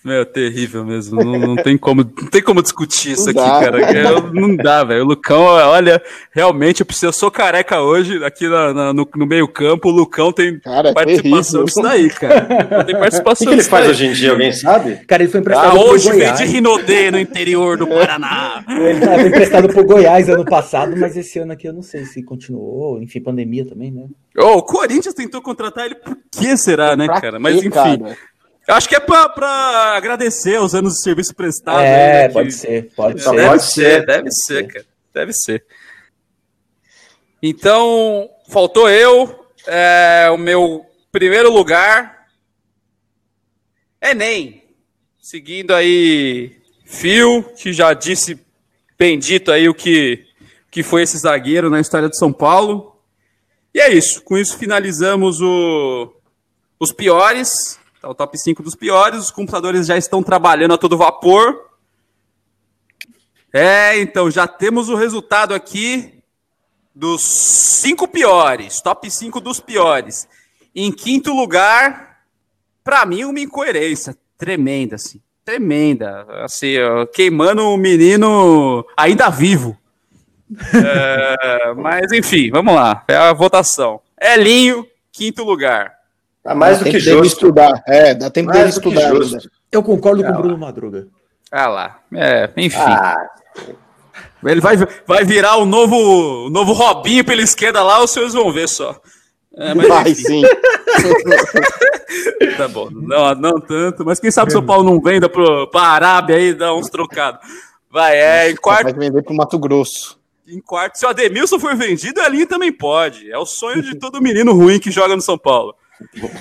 Meu, terrível mesmo. Não, não, tem, como, não tem como discutir isso Não aqui, dá. cara. Eu- não dá, velho. O Lucão, olha, realmente, eu, preciso, eu sou careca hoje, aqui na- na- no, no meio-campo. O Lucão tem Cara, é participação disso daí, cara. Tem O participação que, que ele faz daí. hoje em dia? Alguém sabe? Cara, ele foi Ah, emprestado pro hoje vem Goiás. de Rinodê, no interior do Paraná. Ele foi emprestado pro Goiás ano passado, mas esse ano aqui eu não sei se continuou. Enfim, pandemia também, né? Ô, o Corinthians tentou contratar ele, por que será, né, Pra cara? Mas enfim. cara? Eu acho que é pra, pra agradecer os anos de serviço prestado. aí, é, né, pode que- ser, pode Só ser. Deve pode ser, ser. deve ser, cara. Deve ser. Então, faltou eu. É, o meu primeiro lugar. Enem. Seguindo aí Fio, que já disse bendito aí o que, que foi esse zagueiro na história de São Paulo. E é isso. Com isso finalizamos o, os piores. Tá, o top 5 dos piores. Os computadores já estão trabalhando a todo vapor. É, então já temos o resultado aqui dos cinco piores, top 5 dos piores. Em quinto lugar, pra mim, uma incoerência tremenda, assim, tremenda, assim, queimando o menino ainda vivo. É, mas enfim, vamos lá, é a votação. Elinho, quinto lugar. Tá mais Dá do que tempo dele justo. estudar. É, dá tempo dele Mais que estudar. Eu concordo com o Bruno Madruga. Ah lá, é, enfim. Ah, Ele vai, vai virar o novo, o novo Robinho pela esquerda lá, os senhores vão ver só. É, mas Vai enfim. sim. Tá bom, não, não tanto, mas quem sabe o São Paulo não venda pro, pra Arábia aí, dá uns trocados. Vai, é, em quarto, Vai vender pro Mato Grosso. em quarto, se o Ademilson for vendido, o Elinho também pode. É o sonho de todo menino ruim que joga no São Paulo.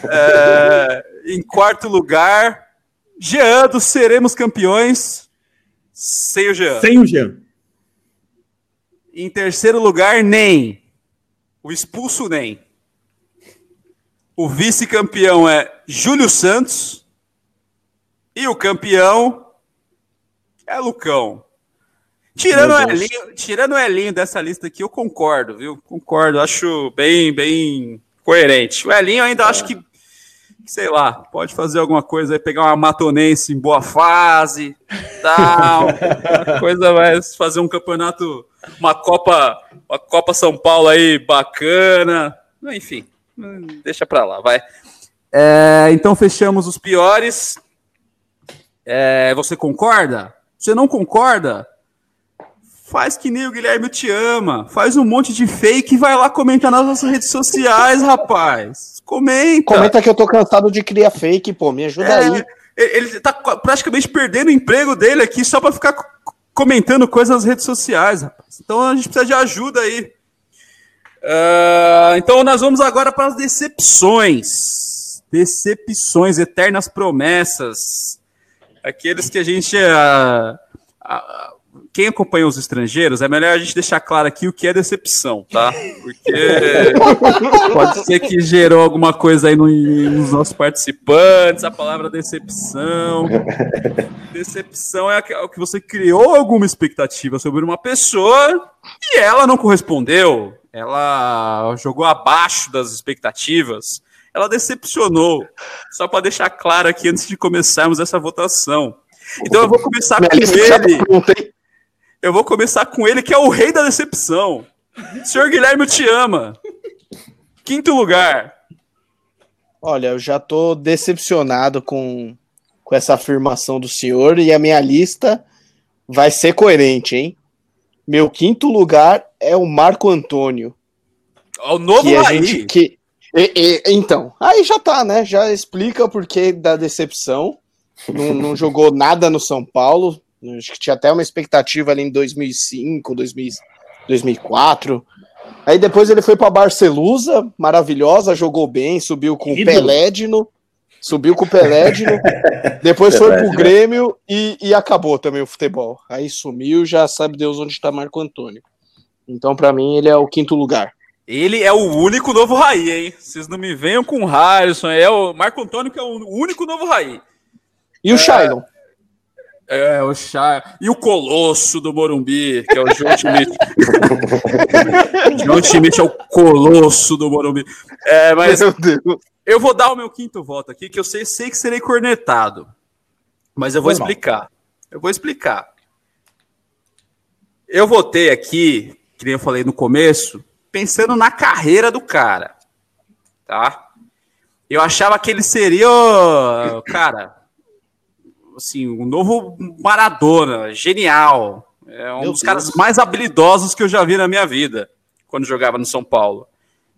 É, em quarto lugar, Jean do Seremos Campeões, sem o Jean. Sem o Jean. Em terceiro lugar, Nem. O expulso Nem. O vice-campeão é Júlio Santos. E o campeão é Lucão. Tirando o. Elinho, tirando o Elinho dessa lista aqui, eu concordo, viu? Concordo, acho bem, bem coerente. O Elinho ainda acho que, sei lá, pode fazer alguma coisa aí, pegar uma matonense em boa fase, tal, coisa mais, fazer um campeonato, uma Copa, uma Copa São Paulo aí bacana, enfim, deixa pra lá, vai. É, então fechamos os piores. É, você concorda? Você não concorda? Faz que nem o Guilherme te ama. Faz um monte de fake e vai lá comentar nas nossas redes sociais, rapaz. Comenta. Comenta que eu tô cansado de criar fake, pô. Me ajuda É, aí. ele tá praticamente perdendo o emprego dele aqui só pra ficar co- comentando coisas nas redes sociais, rapaz. Então a gente precisa de ajuda aí. Ah, então nós vamos agora para as decepções. Decepções, eternas promessas. Aqueles que a gente. ah, ah, quem acompanha os estrangeiros, é melhor a gente deixar claro aqui o que é decepção, tá? Porque pode ser que gerou alguma coisa aí no- nos nossos participantes, a palavra decepção. Decepção é aqu- o que você criou alguma expectativa sobre uma pessoa e ela não correspondeu. Ela jogou abaixo das expectativas. Ela decepcionou. Só para deixar claro aqui antes de começarmos essa votação. Então eu vou começar com tá ele. Eu vou começar com ele, que é o rei da decepção. Senhor Guilherme, te ama. Quinto lugar. Olha, eu já tô decepcionado com, com essa afirmação do senhor e a minha lista vai ser coerente, hein? Meu quinto lugar é o Marco Antônio. O novo que a Raí. gente que e- e- então aí já tá né já explica o porquê da decepção não, não jogou nada no São Paulo acho que tinha até uma expectativa ali em 2005 2000, 2004 aí depois ele foi para Barcelusa maravilhosa jogou bem subiu com o. Pelédino subiu com o Pelédino depois foi pro. Grêmio e, e acabou também o futebol aí sumiu já sabe Deus onde está Marco Antônio então para mim ele é o quinto lugar Ele é o único novo Raí, hein? Vocês não me venham com o Harrison. É o Marco Antônio que é o único novo Raí. e o Shailon É, o Chá. E o Colosso do Morumbi, que é o João Schmidt. João Schmidt é o Colosso do Morumbi. É, mas eu vou dar o meu quinto voto aqui, que eu sei, sei que serei cornetado. Mas eu vou Normal. explicar. Eu vou explicar. Eu votei aqui, que nem eu falei no começo, pensando na carreira do cara. Tá? Eu achava que ele seria, cara, assim, um novo Maradona, genial. É um Meu dos Deus. caras mais habilidosos que eu já vi na minha vida, quando jogava no São Paulo.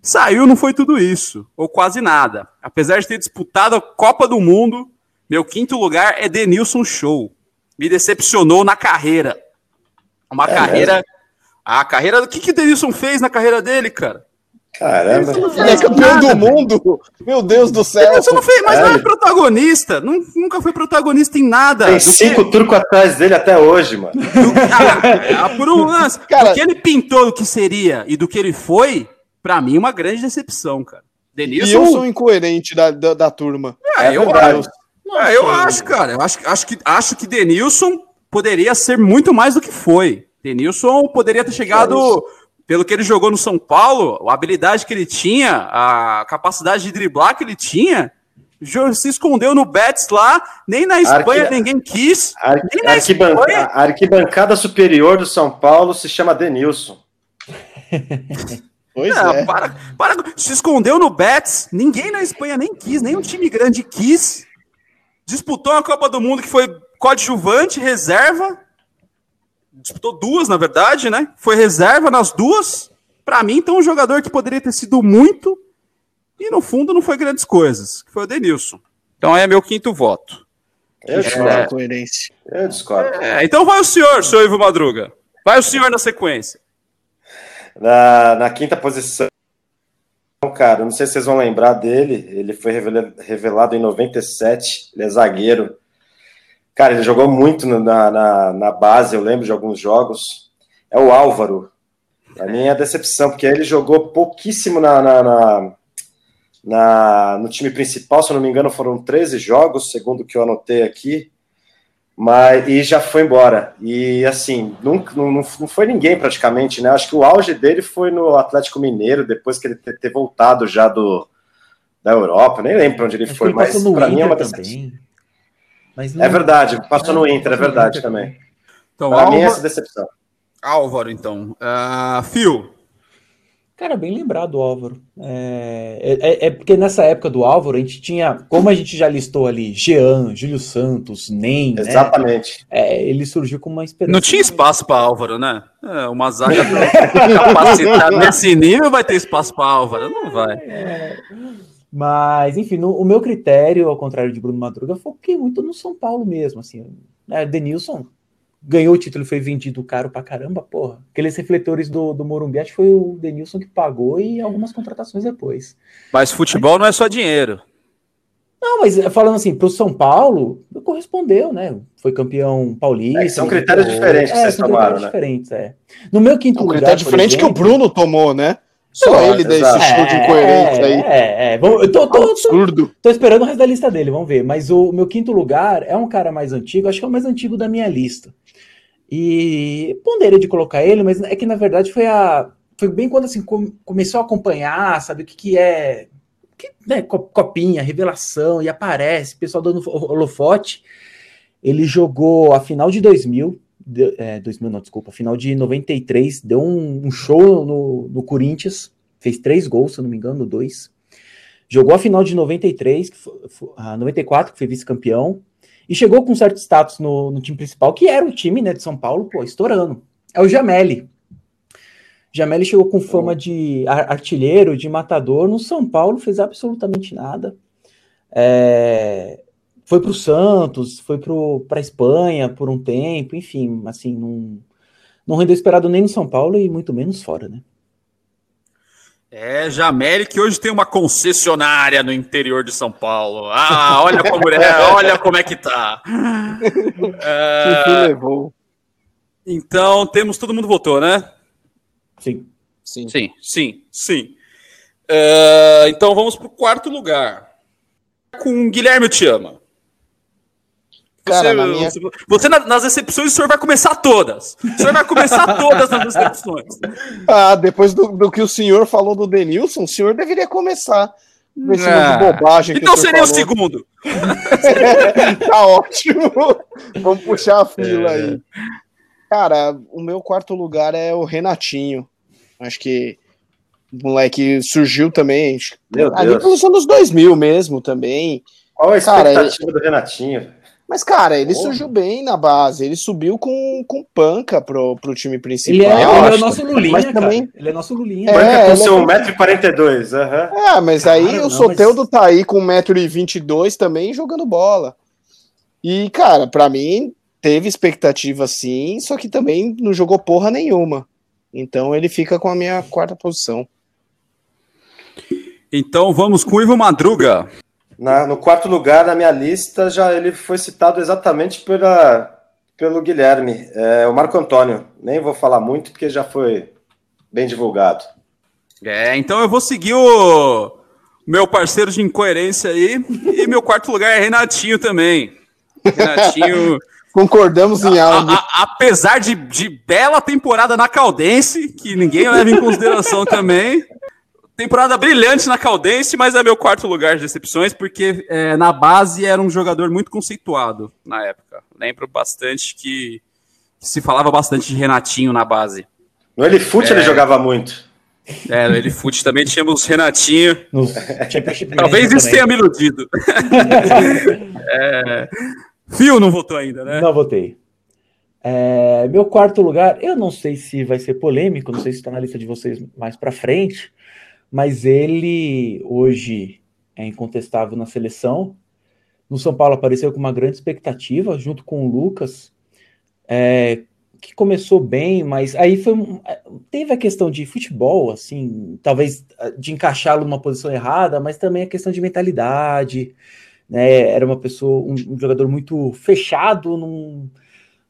Saiu, não foi tudo isso, ou quase nada. Apesar de ter disputado a Copa do Mundo, meu quinto lugar é Denilson Show. Me decepcionou na carreira. Uma É carreira. A carreira. O que, que o Denilson fez na carreira dele, cara? Caramba. Ele é campeão do mundo! Meu Deus do céu! Denilson não fez, mas É, não é protagonista. Nun- Nunca foi protagonista em nada. Tem Do que- cinco turcos atrás dele até hoje, mano. Ah, ah, por um lance. Cara- do que ele pintou do que seria e do que ele foi, pra mim, uma grande decepção, cara. E eu Denilson. sou incoerente da, da, da turma. Ah, eu, verdade. Ah, eu acho, cara. Eu acho, acho, que, acho que Denilson poderia ser muito mais do que foi. Denilson poderia ter chegado, pelo que ele jogou no São Paulo, a habilidade que ele tinha, a capacidade de driblar que ele tinha, se escondeu no Betis lá, nem na Espanha Arque- ninguém quis. A ar- Nem na arquiban- Espanha. a arquibancada superior do São Paulo se chama Denilson. Pois Ah, é. para, para, se escondeu no Betis, ninguém na Espanha nem quis, nem um time grande quis. Disputou a Copa do Mundo que foi coadjuvante, reserva. Disputou duas, na verdade, né? Foi reserva nas duas. Pra mim, então, um jogador que poderia ter sido muito e no fundo não foi grandes coisas, que foi o Denilson. Então é meu quinto voto. Eu Que discordo. incoerência. Eu discordo. É, então vai o senhor, senhor Ivo Madruga. Vai o senhor na sequência. Na, na quinta posição, cara, não sei se vocês vão lembrar dele. Ele foi revela- revelado em 97. Ele é zagueiro. Cara, ele jogou muito na, na, na base, eu lembro de alguns jogos. É o Álvaro. Pra mim é decepção, porque ele jogou pouquíssimo na, na, na- na- no time principal, se eu não me engano, foram 13 jogos, segundo o que eu anotei aqui. Mas, e já foi embora. E assim, não, não não foi ninguém praticamente, né? Acho que o auge dele foi no Atlético Mineiro, depois que ele ter, ter voltado já do, da Europa. Nem lembro onde ele Acho foi, ele mas pra mim é uma decepção. também. Mas não- É verdade, passou no É, Inter, é verdade também. Então, Pra mim, Álvaro, essa decepção. Álvaro então. Ah, Fio. Cara, bem lembrado, Álvaro. É, é, é porque nessa época do Álvaro, a gente tinha, como a gente já listou ali, Jean, Júlio Santos, Nem, né? Exatamente. É, ele surgiu com uma esperança. Não tinha espaço para Álvaro, né? É, uma zaga capacitada nesse nível vai ter espaço para Álvaro? Não vai. Mas, enfim, no- o meu critério, ao contrário de Bruno Madruga, foi porque muito no São Paulo mesmo, assim. Né? Denilson ganhou o título e foi vendido caro pra caramba, porra. Aqueles refletores do, do Morumbi, acho que foi o Denilson que pagou e algumas contratações depois. Mas futebol não é só dinheiro. Não, mas eh, falando assim, pro São Paulo, correspondeu, né? Foi campeão paulista. É são critérios diferentes que vocês são tomaram, critérios né? diferentes, é. No meu quinto Um lugar, critério diferente que o exemplo- Bruno tomou, né? Só Exato, ele dá esse show de incoerência aí. É, é. Vamos- eu tô, tô- tô- Absurdo. Tô esperando o resto da lista dele, vamos ver. Mas o meu quinto lugar é um cara mais antigo, acho que é o mais antigo da minha lista. E ponderei de colocar ele, mas é que na verdade foi a. Foi bem quando assim com- começou a acompanhar, sabe o que, que é. Que, né, co- copinha, revelação, e aparece, pessoal dando ho- holofote. Ele jogou a final de 2000, de- é, 2000 não, desculpa, final de 93, deu um, um show no, no Corinthians, fez três gols, se eu não me engano, dois. Jogou a final de 93, que foi, a 94, que foi vice-campeão, e chegou com certo status no, no time principal, que era o time né, de São Paulo, pô, estourando. É o Jameli. Jameli chegou com fama de ar- artilheiro, de matador, no São Paulo fez absolutamente nada. É, foi para o Santos, foi para a Espanha por um tempo, enfim, assim, não, não rendeu esperado nem no São Paulo e muito menos fora, né? É, Jameli que hoje tem uma concessionária no interior de São Paulo. Ah, olha como é, olha como é que tá. É, Que levou. então, temos, todo mundo votou, né? Sim. Sim. Sim, sim, sim. É, então vamos para o quarto lugar. Com Guilherme Te Ama. Cara, Você, na minha- você- você na- nas recepções, o senhor vai começar todas. O senhor vai começar todas nas recepções. Ah, depois do, do que o senhor falou do Denilson, o senhor deveria começar. Esse Ah, de bobagem que Então o seria o falou. segundo. tá ótimo. Vamos puxar a fila É. aí. Cara, o meu quarto lugar é o Renatinho. Acho que o moleque surgiu também. Meu Ali Deus. pelos anos 2000 mesmo também. Qual a Cara, expectativa do Renatinho? Mas, cara, ele Porra. surgiu bem na base. Ele subiu com, com panca pro, pro time principal. Ele é, ele é o nosso Lulinha, Mas cara. também- Ele é nosso Lulinha. É, Banca com ele seu é- 1,42m. aham. É, mas aí Claro, o não, Soteudo tá aí com 1,22m também jogando bola. E, cara, pra mim teve expectativa sim, só que também não jogou porra nenhuma. Então ele fica com a minha quarta posição. Então vamos com o Ivo Madruga. Na- no quarto lugar na minha lista, já ele foi citado exatamente pela, pelo Guilherme, é, o Marco Antônio. Nem vou falar muito, porque já foi bem divulgado. É, então eu vou seguir o meu parceiro de incoerência aí. E meu quarto lugar é Renatinho também. Renatinho, Concordamos em a- algo. a- apesar de, de bela temporada na Caldense, que ninguém leva em consideração também. Temporada brilhante na Caldense, mas é meu quarto lugar de decepções, porque é, na base era um jogador muito conceituado na época. Lembro bastante que se falava bastante de Renatinho na base. No Elifute ele jogava muito. É, no Elifute também tínhamos Renatinho. Talvez isso também. tenha me iludido. É, Fio não votou ainda, né? Não votei. É, meu quarto lugar, eu não sei se vai ser polêmico, não sei se está na lista de vocês mais para frente, mas ele hoje é incontestável na seleção. No São Paulo apareceu com uma grande expectativa, junto com o Lucas, é, que começou bem, mas aí foi um- teve a questão de futebol, assim, talvez de encaixá-lo numa posição errada, mas também a questão de mentalidade, né? Era uma pessoa, um, um jogador muito fechado, num,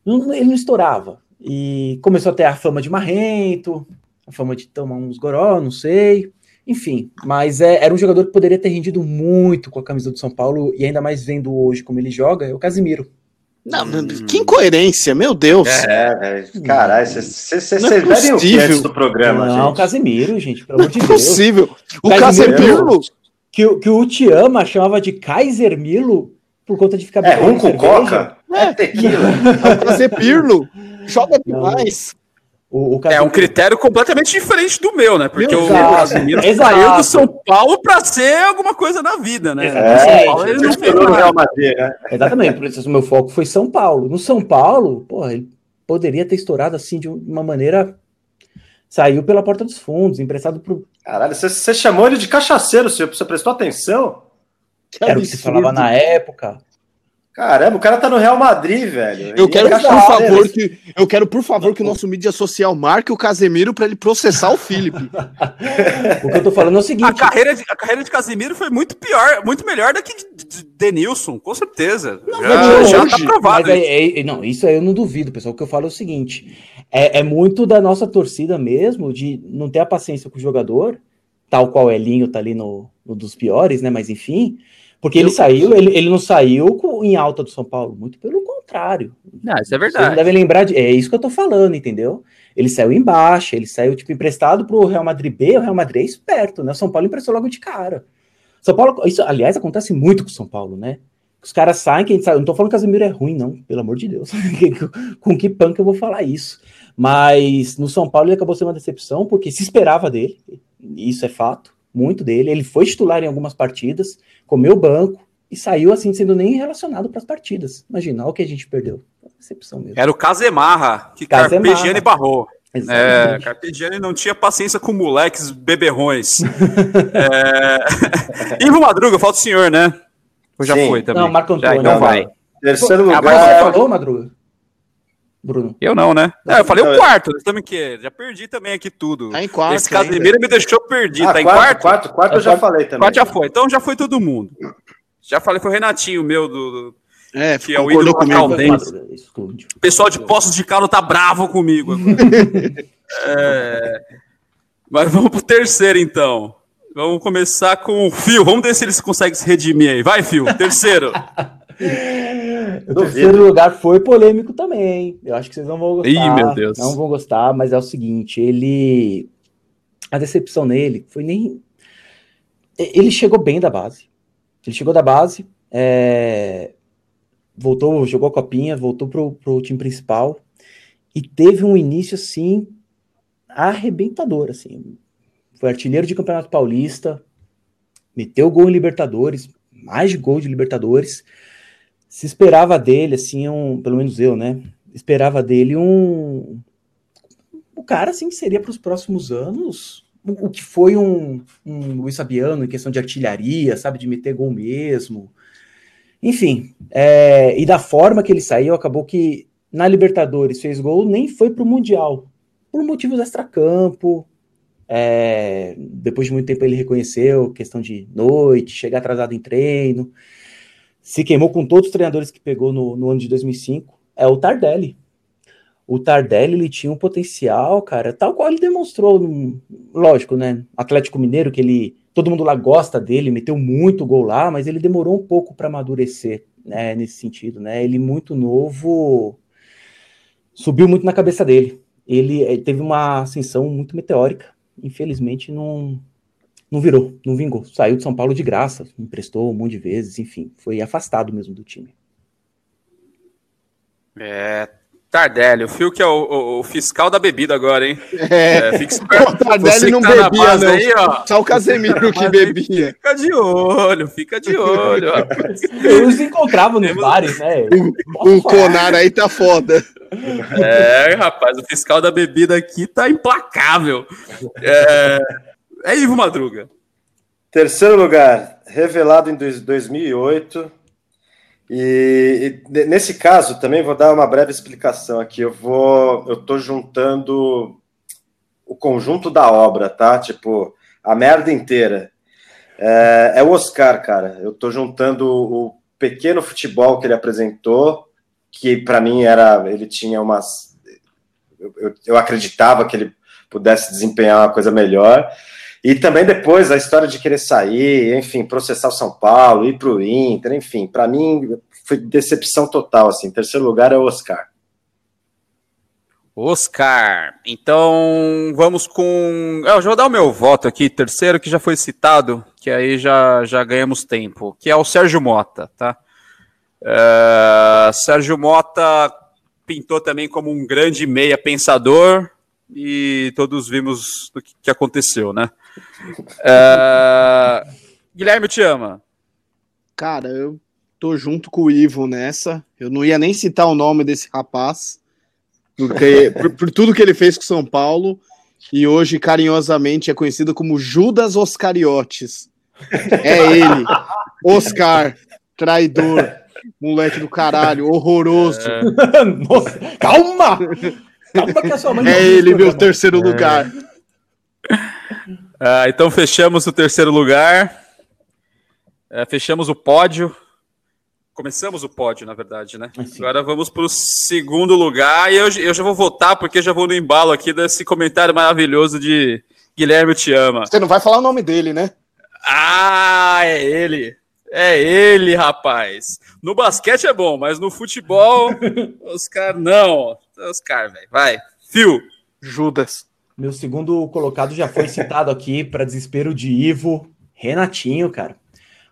num- ele não estourava. E começou a ter a fama de marrento, a fama de tomar uns goró, não sei. Enfim, mas é- era um jogador que poderia ter rendido muito com a camisa do São Paulo, e ainda mais vendo hoje como ele joga, é o Casimiro. Não, que incoerência, meu Deus. É, velho. Caralho, vocês Não é bebem o que antes do programa, não, gente? Casimiro, gente, pelo amor de Não é Deus. possível. O Casemiro-. Que, o- que o Tiama chamava de Kaiser Milo por conta de ficar É rum bebendo com cerveja. coca? É tequila. O Casemiro joga demais. O, o É um critério completamente diferente do meu, né? Porque o Exato. Exato. saiu do São Paulo para ser alguma coisa na vida, né? Exatamente. No São Paulo ele não no Real Madrid, né? Exatamente, por isso o meu foco foi São Paulo. No São Paulo, porra, ele poderia ter estourado assim de uma maneira. Saiu pela porta dos fundos, emprestado pro. Caralho, você, chamou ele de cachaceiro, senhor. Você prestou atenção? Que Era o que se falava na época. Caramba, o cara tá no Real Madrid, velho. Eu quero, por favor, que, eu quero, por favor, que o nosso mídia social marque o Casemiro pra ele processar o Felipe. O que eu tô falando é o A seguinte: carreira, de, a carreira de Casimiro foi muito pior, muito melhor da que de, de Denilson, com certeza. Não, já, já hoje- tá provado. mas é- é- não, isso aí eu não duvido, pessoal. O que eu falo é o seguinte: é, é muito da nossa torcida mesmo, de não ter a paciência com o jogador, tal qual o Elinho tá ali no, no dos piores, né? Mas enfim, porque ele saiu, ele, ele não saiu em alta do São Paulo, muito pelo contrário. Não, isso é Vocês não devem lembrar de. É isso que eu tô falando, entendeu? Ele saiu em baixa, ele saiu, tipo, emprestado pro Real Madrid B, o Real Madrid é esperto, né? O São Paulo emprestou logo de cara. São Paulo, isso, aliás, acontece muito com o São Paulo, né? Os caras saem, que a gente sabe, eu não tô falando que o Casemiro é ruim, não, pelo amor de Deus. com que punk eu vou falar isso? Mas no São Paulo ele acabou sendo uma decepção, porque se esperava dele, isso é fato, muito dele. Ele foi titular em algumas partidas, comeu banco e saiu assim, sendo nem relacionado para as partidas. Imagina, olha o que a gente perdeu. Decepção mesmo. Era o Casemarra, que Casemarra. Carpegiani barrou. É. Carpegiani não tinha paciência com moleques beberrões. é... Ivo Madruga, falta o senhor, né? Ou já Sim. foi também? Não, Marco Já, Antônio. então não, vai. Terceiro Ah, mas lugar. você falou, Madruga? Bruno. Eu não, né? É, eu falei o Não, quarto, nós também que já perdi também aqui tudo. Tá em quarto Esse Casemiro me deixou perdido. Ah, tá em quarto, quarto? quarto, quarto eu já Quarto- falei também. Quarto já foi. Então já foi todo mundo. Já falei, foi o Renatinho, meu, do, do- É, Que é o ídolo. Caldense. Madruga, exclude. O pessoal de Poços de Caldo tá bravo comigo agora. É, Mas vamos pro terceiro, então. Vamos começar com o Fio. Vamos ver se eles conseguem se redimir aí. Vai, Fio. Terceiro. O terceiro lugar foi polêmico também. Eu acho que vocês não vão gostar. Ih, meu Deus. Não vão gostar, mas é o seguinte, ele. A decepção nele foi nem. ele chegou bem da base. Ele chegou da base, é, voltou, jogou a copinha, voltou pro, pro time principal e teve um início assim arrebentador, assim. Foi artilheiro de Campeonato Paulista, meteu gol em Libertadores, mais de gol de Libertadores. Se esperava dele, assim, um, pelo menos eu, né? Esperava dele um. O cara, assim, seria para os próximos anos o que foi um, um Luiz Fabiano em questão de artilharia, sabe? De meter gol mesmo. Enfim, é, e da forma que ele saiu, acabou que na Libertadores fez gol, nem foi para o Mundial, por motivos extra-campo. É, depois de muito tempo ele reconheceu questão de noite, chegar atrasado em treino. Se queimou com todos os treinadores que pegou no, no ano de 2005. É o Tardelli. O Tardelli ele tinha um potencial, cara, tal qual ele demonstrou, lógico, né? Atlético Mineiro, que ele todo mundo lá gosta dele, meteu muito gol lá, mas ele demorou um pouco para amadurecer, né, nesse sentido, né? Ele muito novo subiu muito na cabeça dele. Ele, ele teve uma ascensão muito meteórica. Infelizmente não não virou, não vingou. Saiu de São Paulo de graça, emprestou um monte de vezes, enfim, foi afastado mesmo do time. É, Tardelli, o Fio que é o, o, o, fiscal da bebida agora, hein? É, é fica esperto. O Tardelli não tá bebia, não. Aí, ó, Só o Casemiro que bebia. Fica de olho, fica de olho. Eles encontravam nos bares, né? O, o Conar aí tá foda. É, rapaz, o fiscal da bebida aqui tá implacável. É, é Ivo Madruga. Terceiro lugar, revelado em 2008, e, e, nesse caso também vou dar uma breve explicação aqui. Eu vou, eu tô juntando o conjunto da obra, tá? Tipo a merda inteira. É, é o Oscar, cara. Eu tô juntando o pequeno futebol que ele apresentou, que para mim era, ele tinha umas, eu, eu, eu acreditava que ele pudesse desempenhar uma coisa melhor. E também depois a história de querer sair, enfim, processar o São Paulo, ir para o Inter, enfim, para mim foi decepção total, assim. Terceiro lugar é o Oscar. Oscar. Então, vamos com. Eu já vou dar o meu voto aqui, terceiro, que já foi citado, que aí já, já ganhamos tempo, que é o Sérgio Mota, tá? Uh, Sérgio Mota pintou também como um grande meia pensador e todos vimos o que, aconteceu, né? Uh, Guilherme te ama. Cara, eu tô junto com o Ivo nessa. Eu não ia nem citar o nome desse rapaz, porque por, por, tudo que ele fez com São Paulo e hoje carinhosamente é conhecido como Judas Oscariotes. É ele, Oscar, traidor, moleque do caralho, horroroso. É. Nossa, calma! Calma que a sua mãe É ele, meu terceiro é. lugar. Ah, então fechamos o terceiro lugar. É, fechamos o pódio. Começamos o pódio, na verdade, né? Assim. Agora vamos para o segundo lugar. E eu, eu já vou votar, porque já vou no embalo aqui desse comentário maravilhoso de Guilherme Te Ama. Você não vai falar o nome dele, né? Ah, é ele. É ele, rapaz. No basquete é bom, mas no futebol, os caras não. Os caras, velho. Vai. Fio. Judas. Meu segundo colocado já foi citado aqui, para desespero de Ivo. Renatinho, cara.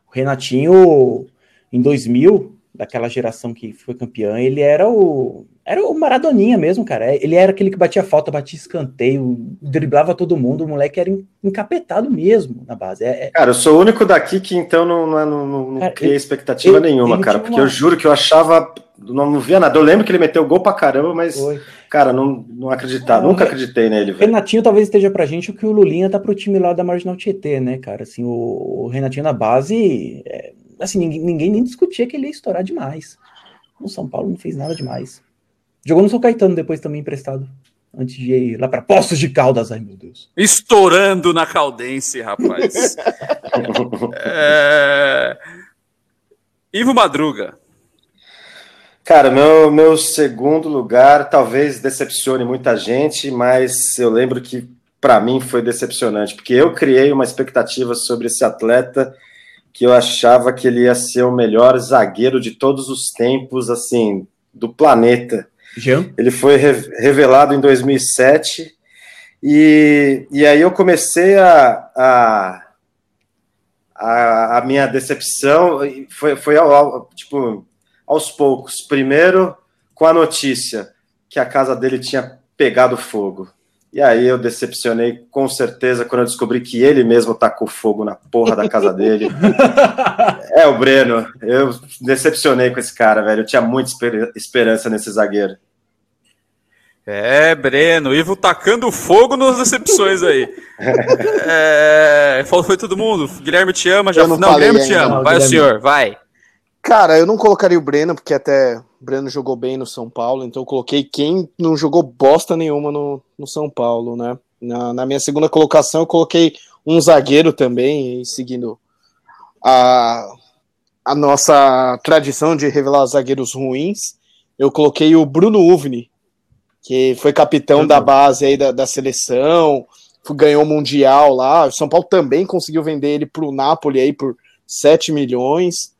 O Renatinho, em 2000, daquela geração que foi campeã, ele era o era o Maradoninha mesmo, cara. Ele era aquele que batia falta, batia escanteio, driblava todo mundo. O moleque era encapetado mesmo na base. É, é... Cara, eu sou o único daqui que então não, não, não, não cara, criei ele, expectativa ele, nenhuma, ele cara. Porque uma... eu juro que eu achava. Não, não via nada. Eu lembro que ele meteu gol pra caramba, mas. Foi. Cara, não, não acreditava, não, nunca acreditei nele. Velho. Renatinho talvez esteja pra gente o que o Lulinha tá pro time lá da Marginal Tietê, né, cara? Assim, o, o Renatinho na base, é, assim, ninguém, ninguém nem discutia que ele ia estourar demais. O São Paulo não fez nada demais. Jogou no São Caetano depois também emprestado. Antes de ir lá para Poços de Caldas, ai meu Deus. Estourando na Caldense, rapaz. é... Ivo Madruga. Cara, meu, meu segundo lugar talvez decepcione muita gente, mas eu lembro que para mim foi decepcionante, porque eu criei uma expectativa sobre esse atleta que eu achava que ele ia ser o melhor zagueiro de todos os tempos, assim, do planeta. Jean? Ele foi re revelado em 2007 e, e aí eu comecei a, a, a, a minha decepção foi, foi ao, ao, tipo, aos poucos. Primeiro, com a notícia que a casa dele tinha pegado fogo. E aí eu decepcionei com certeza quando eu descobri que ele mesmo tacou fogo na porra da casa dele. é o Breno. Eu decepcionei com esse cara, velho. Eu tinha muita esper esperança nesse zagueiro. É, Breno, Ivo tacando fogo nas decepções aí. é, foi todo mundo. Guilherme te ama, já. não, não Guilherme ainda. te ama. Não, vai Guilherme. o senhor, vai. Cara, eu não colocaria o Breno, porque até o Breno jogou bem no São Paulo, então eu coloquei quem não jogou bosta nenhuma no, no São Paulo, né? Na, na minha segunda colocação, eu coloquei um zagueiro também, seguindo a, a nossa tradição de revelar zagueiros ruins. Eu coloquei o Bruno Uvni, que foi capitão da base aí da, da seleção, ganhou o Mundial lá. O São Paulo também conseguiu vender ele para o Napoli aí por 7 milhões.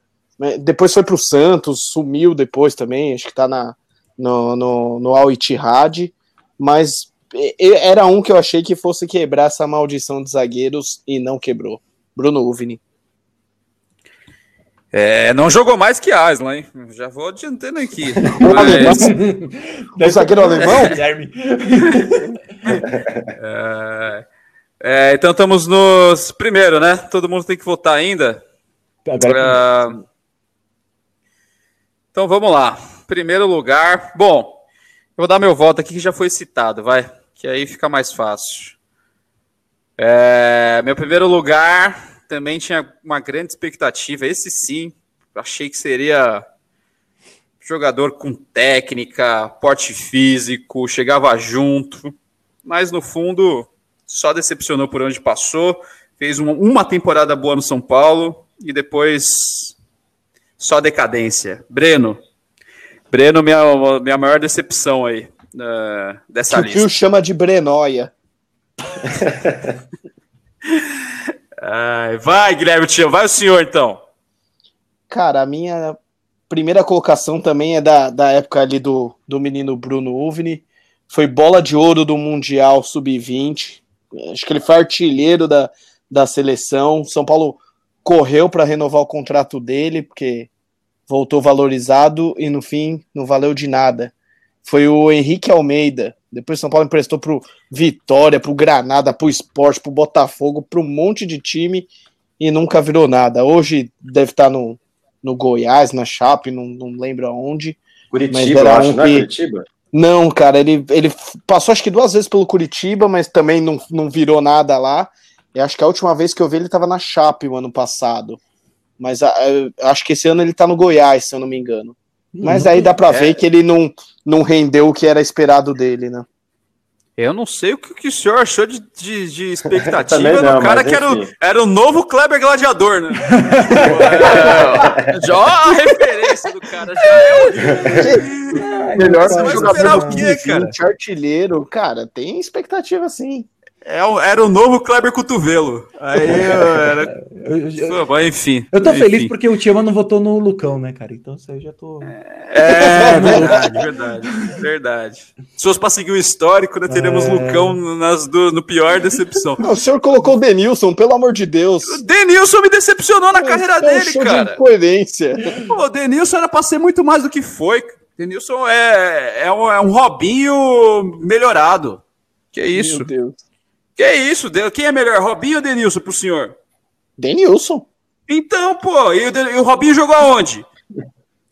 Depois foi para o Santos, sumiu depois também, acho que está na, no, no, no Al Ittihad, mas era um que eu achei que fosse quebrar essa maldição de zagueiros e não quebrou. Bruno Uvni. É, não jogou mais que Aslan, hein? Já vou adiantando aqui. Mas... o zagueiro alemão? Guilherme. é, é, então estamos nos. Primeiro, né? Todo mundo tem que votar ainda. Agora... Uh, então vamos lá. Primeiro lugar. Bom, eu vou dar meu voto aqui que já foi citado, vai. Que aí fica mais fácil. É, meu primeiro lugar também tinha uma grande expectativa. Esse sim, achei que seria jogador com técnica, porte físico, chegava junto, mas no fundo só decepcionou por onde passou. Fez uma, uma temporada boa no São Paulo e depois só decadência. Breno. Breno, minha, minha maior decepção aí uh, dessa que lista. O Pio chama de Brenóia. Ai, vai, Guilherme Tio, vai o senhor então. Cara, a minha primeira colocação também é da, da época ali do, do menino Bruno Uvni. Foi bola de ouro do Mundial Sub-20. Acho que ele foi artilheiro da, da seleção. São Paulo correu para renovar o contrato dele, porque voltou valorizado e no fim não valeu de nada. Foi o Henrique Almeida. Depois São Paulo emprestou pro Vitória, pro Granada, pro Esporte, pro Botafogo, pro um monte de time e nunca virou nada. Hoje deve estar no, no Goiás, na Chape, não, não lembro aonde. Curitiba, eu acho, um não é Curitiba? Não, cara, ele, ele passou acho que duas vezes pelo Curitiba, mas também não, não virou nada lá. Eu acho que a última vez que eu vi ele estava na Chape o ano passado. Mas a, a, acho que esse ano ele tá no Goiás, se eu não me engano. Mas aí dá para é. ver que ele não, não rendeu o que era esperado dele, né? Eu não sei o que, que o senhor achou de, de, de expectativa não, do cara que era o, era o novo Kleber Gladiador, né? já a referência do cara. Já é o... Melhor que jogador o quê, cara? artilheiro. Cara, tem expectativa sim. É, era o novo Kleber Cotovelo. Aí era. eu, eu, Pô, enfim. Eu tô enfim. feliz porque o Tiama não votou no Lucão, né, cara? Então isso aí eu já tô. É, verdade, verdade. Verdade. Se fosse pra seguir o histórico, né, teremos é... Lucão nas do, no pior decepção. Não, o senhor colocou o Denilson, pelo amor de Deus. O Denilson me decepcionou na carreira dele, cara. De coerência. Pô, o Denilson era pra ser muito mais do que foi. Denilson é, é, um, é um Robinho melhorado. Que isso? Meu Deus. Que isso? Quem é melhor, Robinho ou Denilson pro senhor? Denilson. Então, pô, e o, e o Robinho jogou aonde?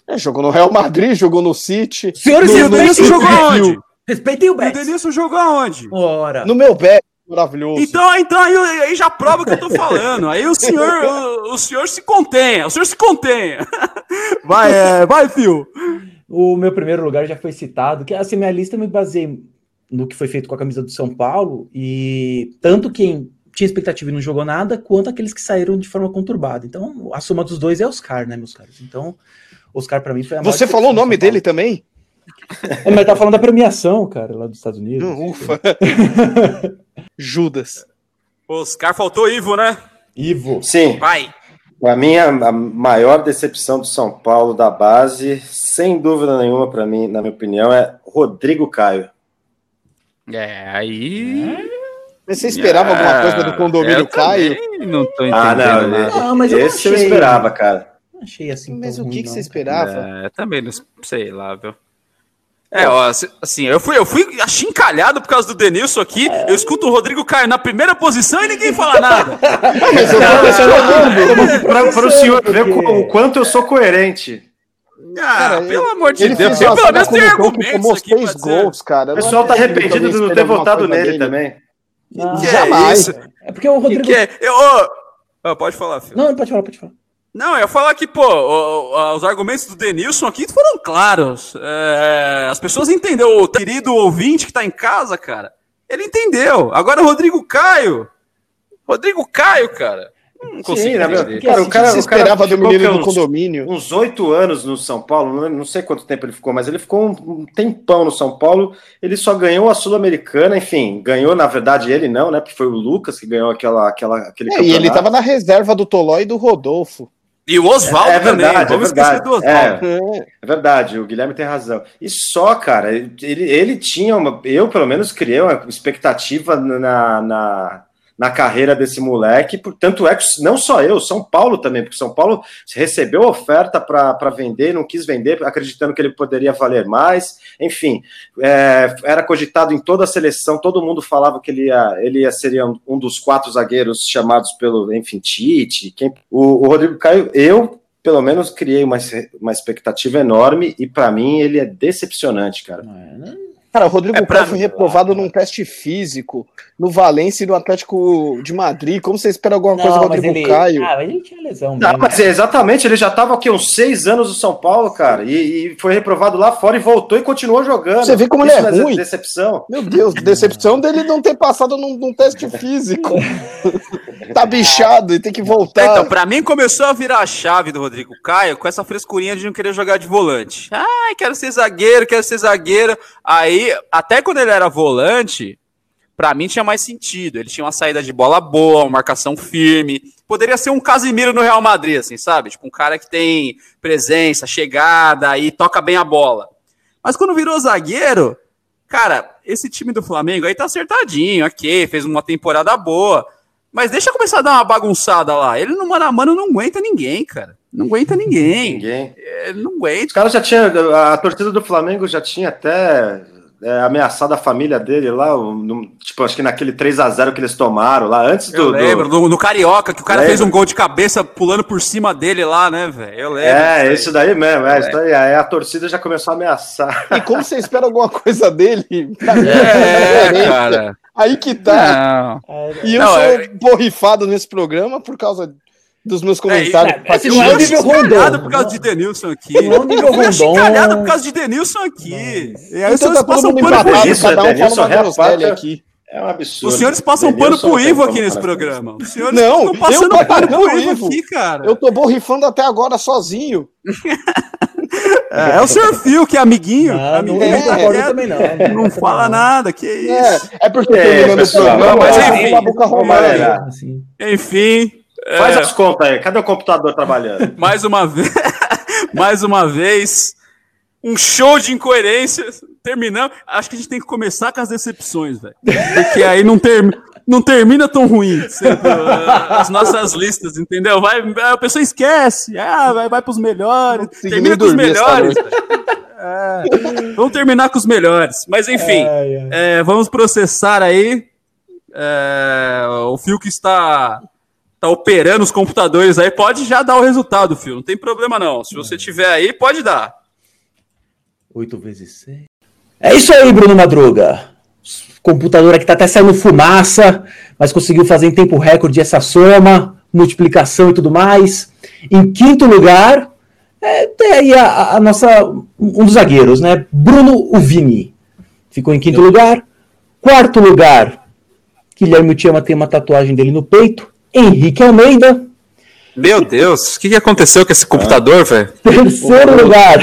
É, jogou no Real Madrid, jogou no City. Senhores, no, e o Denilson jogou aonde? Respeitem o Betis. O Denilson jogou aonde? Ora. No meu Betis, maravilhoso. Então, então aí, aí, já prova o que eu tô falando. Aí o senhor, o, o senhor se contenha, o senhor se contenha. Vai, é, vai, Fio. O meu primeiro lugar já foi citado, que assim, minha lista me baseei no que foi feito com a camisa do São Paulo, e tanto quem tinha expectativa e não jogou nada, quanto aqueles que saíram de forma conturbada. Então, a soma dos dois é Oscar, né, meus caros? Então, Oscar para mim foi a Você falou o nome dele também? É, mas tá falando da premiação, cara, lá dos Estados Unidos. Ufa. Judas. Oscar faltou Ivo, né? Ivo. Sim. Vai. A minha a maior decepção do São Paulo da base, sem dúvida nenhuma para mim, na minha opinião, é Rodrigo Caio. É, aí. Mas você esperava alguma coisa do condomínio Caio? Não tô entendendo. Ah, não, nada. Não, mas eu Esse eu achei- esperava, cara. Não achei assim. Mas o que, que você esperava? É, também não sei lá, viu? É, ó, assim- eu fui, eu fui achincalhado por causa do Denilson aqui. Eu escuto o Rodrigo Caio na primeira posição e ninguém fala nada. Mas eu tava esperando. Para, o senhor ver o quanto eu sou coerente. Ah, Cara, pelo amor de Ele Deus. fez Eu, pelo menos que argumentos tomou aqui seis gols, cara. O pessoal tá arrependido de não ter votado nele também. Não, Que é Jamais. isso? É porque o Que Rodrigo. que é? Eu, ô, ô, pode falar, filho. Não, pode falar, pode falar. Não, eu ia falar que, pô, os argumentos do Denilson aqui foram claros. É, as pessoas entenderam. O querido ouvinte que tá em casa, cara, ele entendeu. Agora o Rodrigo Caio. Rodrigo Caio, cara. Não consigo Sim, né, meu? entender. Cara, o cara, você o cara esperava do menino do uns- condomínio? uns oito anos no São Paulo, não, não sei quanto tempo ele ficou, mas ele ficou um, tempão no São Paulo. Ele só ganhou a Sul-Americana, enfim, ganhou, na verdade, ele não, né? Porque foi o Lucas que ganhou aquela, aquela, aquele É, e ele tava na reserva do Toló e do Rodolfo. E o Oswaldo É também. verdade, é Vamos esquecer verdade. do Oswaldo. É. É verdade, o Guilherme tem razão. E só, cara, ele, ele tinha uma. Eu, pelo menos, criei uma expectativa na, na, na carreira desse moleque. Tanto é que não só eu, São Paulo também, porque São Paulo recebeu oferta para vender, não quis vender, acreditando que ele poderia valer mais. Enfim, é, era cogitado em toda a seleção, todo mundo falava que ele ia, ele ia seria um, dos quatro zagueiros chamados pelo, enfim, Tite. Quem, o, o Rodrigo Caio, eu pelo menos criei uma, uma expectativa enorme e para mim ele é decepcionante, cara. Cara, o Rodrigo É Caio foi reprovado num teste físico no Valência e no Atlético de Madrid. Como você espera alguma coisa do Não, Rodrigo ele. Caio? Ah, mas ele tinha lesão Não, mas é, exatamente, ele já estava aqui uns seis anos no São Paulo, cara, e, e foi reprovado lá fora e voltou e continuou jogando. Você vê como ele Isso é não ruim? Decepção. Meu Deus, decepção dele não ter passado num, num teste físico. tá bichado e tem que voltar. Então, pra mim começou a virar a chave do Rodrigo Caio com essa frescurinha de não querer jogar de volante. Ai, quero ser zagueiro, quero ser zagueiro. Aí, até quando ele era volante, pra mim tinha mais sentido. Ele tinha uma saída de bola boa, uma marcação firme. Poderia ser um Casimiro no Real Madrid, assim, sabe? Tipo, um cara que tem presença, chegada e toca bem a bola. Mas quando virou zagueiro, cara, esse time do Flamengo aí tá acertadinho, ok, fez uma temporada boa. Mas deixa eu começar a dar uma bagunçada lá. Ele no mano a mano não aguenta ninguém, cara. Não aguenta ninguém. Ninguém. Ele não aguenta. Os caras já tinham. A torcida do Flamengo já tinha até é, ameaçado a família dele lá, no- tipo, acho que naquele 3 a 0 que eles tomaram lá, antes do. Eu do- lembro, no, no Carioca, que o cara Lembro. fez um gol de cabeça pulando por cima dele lá, né, velho? Eu lembro. É, isso daí mesmo, é, isso daí, aí a torcida já começou a ameaçar. E como você espera alguma coisa dele? É, diferente. cara. Aí que tá. Não. E eu Não, sou é- borrifado nesse programa por causa dos meus comentários. É, Eu não é o fui nível chincalhado Rondon. por causa de Denilson aqui. Não é o nível Eu Rondon. por causa de Denilson aqui. E aí os então senhores tá passam pano pro empatado, isso, cada um fala uma groselha aqui. É um absurdo. Os senhores passam pano Denilson pro não tem Ivo aqui nesse programa. Os senhores Não, estão passando eu tô pano pro Ivo aqui, cara. Eu tô borrifando até agora sozinho. É, é o Sr. Phil, que é amiguinho. Não, não, amiguinho não É, quieto, também, não. Não fala nada, que É, isso. é porque É, terminando o pessoal, programa, mas enfim, a boca romana. maneirar. Enfim, Faz é, as contas aí, cadê o computador trabalhando? mais uma vez, mais uma vez, um show de incoerências. Terminamos. Acho que a gente tem que começar com as decepções, velho. Porque aí não, ter, não termina tão ruim sempre, uh, as nossas listas, entendeu? Vai, a pessoa esquece. Ah, vai, vai pros melhores. Termina com os melhores. velho. É, vamos terminar com os melhores. Mas enfim. Ai, ai. É, vamos processar aí. É, o Fio que está, está operando os computadores aí. Pode já dar o resultado, Fio. Não tem problema não. Se você tiver aí, pode dar. 8 vezes 6. É isso aí, Bruno Madruga. Computador aqui tá até saindo fumaça, mas conseguiu fazer em tempo recorde essa soma, multiplicação e tudo mais. Em quinto lugar, é, tem aí a, a nossa. Um dos zagueiros, né? Bruno Uvini. Ficou em quinto lugar. Quarto lugar, Guilherme Tiama tem uma tatuagem dele no peito. Henrique Almeida. Meu Deus, o que, que aconteceu com esse computador, velho? Terceiro lugar,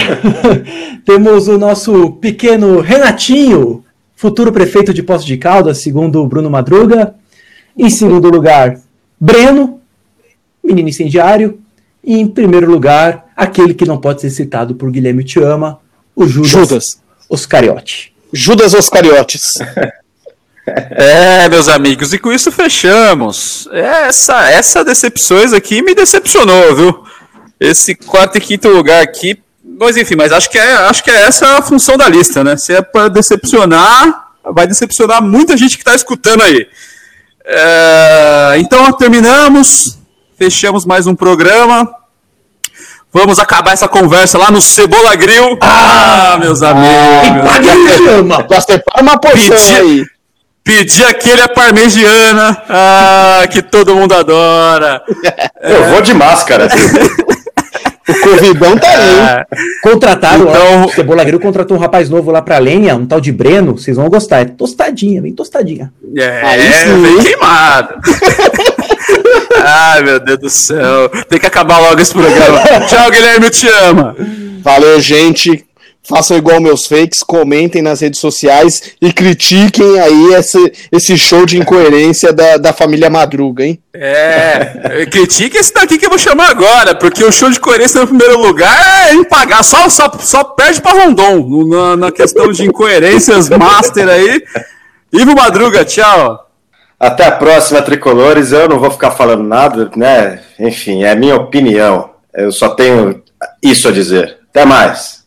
temos o nosso pequeno Renatinho, futuro prefeito de Poços de Caldas, segundo o Bruno Madruga. Em segundo lugar, Breno, menino incendiário. E em primeiro lugar, aquele que não pode ser citado por Guilherme Tiama, o Judas, Judas. Oscariotti. Judas Oscariotes. É, meus amigos, e com isso fechamos. Essa, essa decepções aqui me decepcionou, viu? Esse quarto e quinto lugar aqui. Mas enfim, mas acho que é, acho que é essa a função da lista, né? Se é para decepcionar, vai decepcionar muita gente que está escutando aí. É, então terminamos, fechamos mais um programa. Vamos acabar essa conversa lá no Cebola Grill. Ah, meus amigos. Chama! Nós separa uma porção Pedi- aí. Pedir aquele a parmegiana, ah, que todo mundo adora. Eu vou de máscara. O Covidão tá aí. Ah, Contrataram, Então- ó, o Cebola Grill contratou um rapaz novo lá pra lenha, um tal de Breno, vocês vão gostar. É tostadinha, bem tostadinha. é, Aí sim. bem queimado. Ai, meu Deus do céu. Tem que acabar logo esse programa. Tchau, Guilherme, eu te amo. Valeu, gente. Façam igual meus fakes, comentem nas redes sociais e critiquem aí esse, esse show de incoerência da, da família Madruga, hein? É, critique esse daqui que eu vou chamar agora, porque o show de coerência no primeiro lugar é impagável. Só, só, só perde pra Rondon na, na questão de incoerências master aí. Ivo Madruga, tchau. Até a próxima, tricolores. Eu não vou ficar falando nada, né? Enfim, é minha opinião. Eu só tenho isso a dizer. Até mais.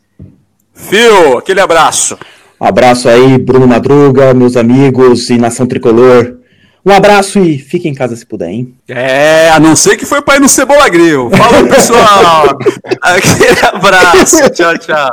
Fio, aquele abraço. Abraço aí, Bruno Madruga, meus amigos e Nação Tricolor. Um abraço e fique em casa se puder, hein? É, a não ser que foi pra ir no Cebola Grill. Falou, pessoal. Aquele abraço. Tchau, tchau.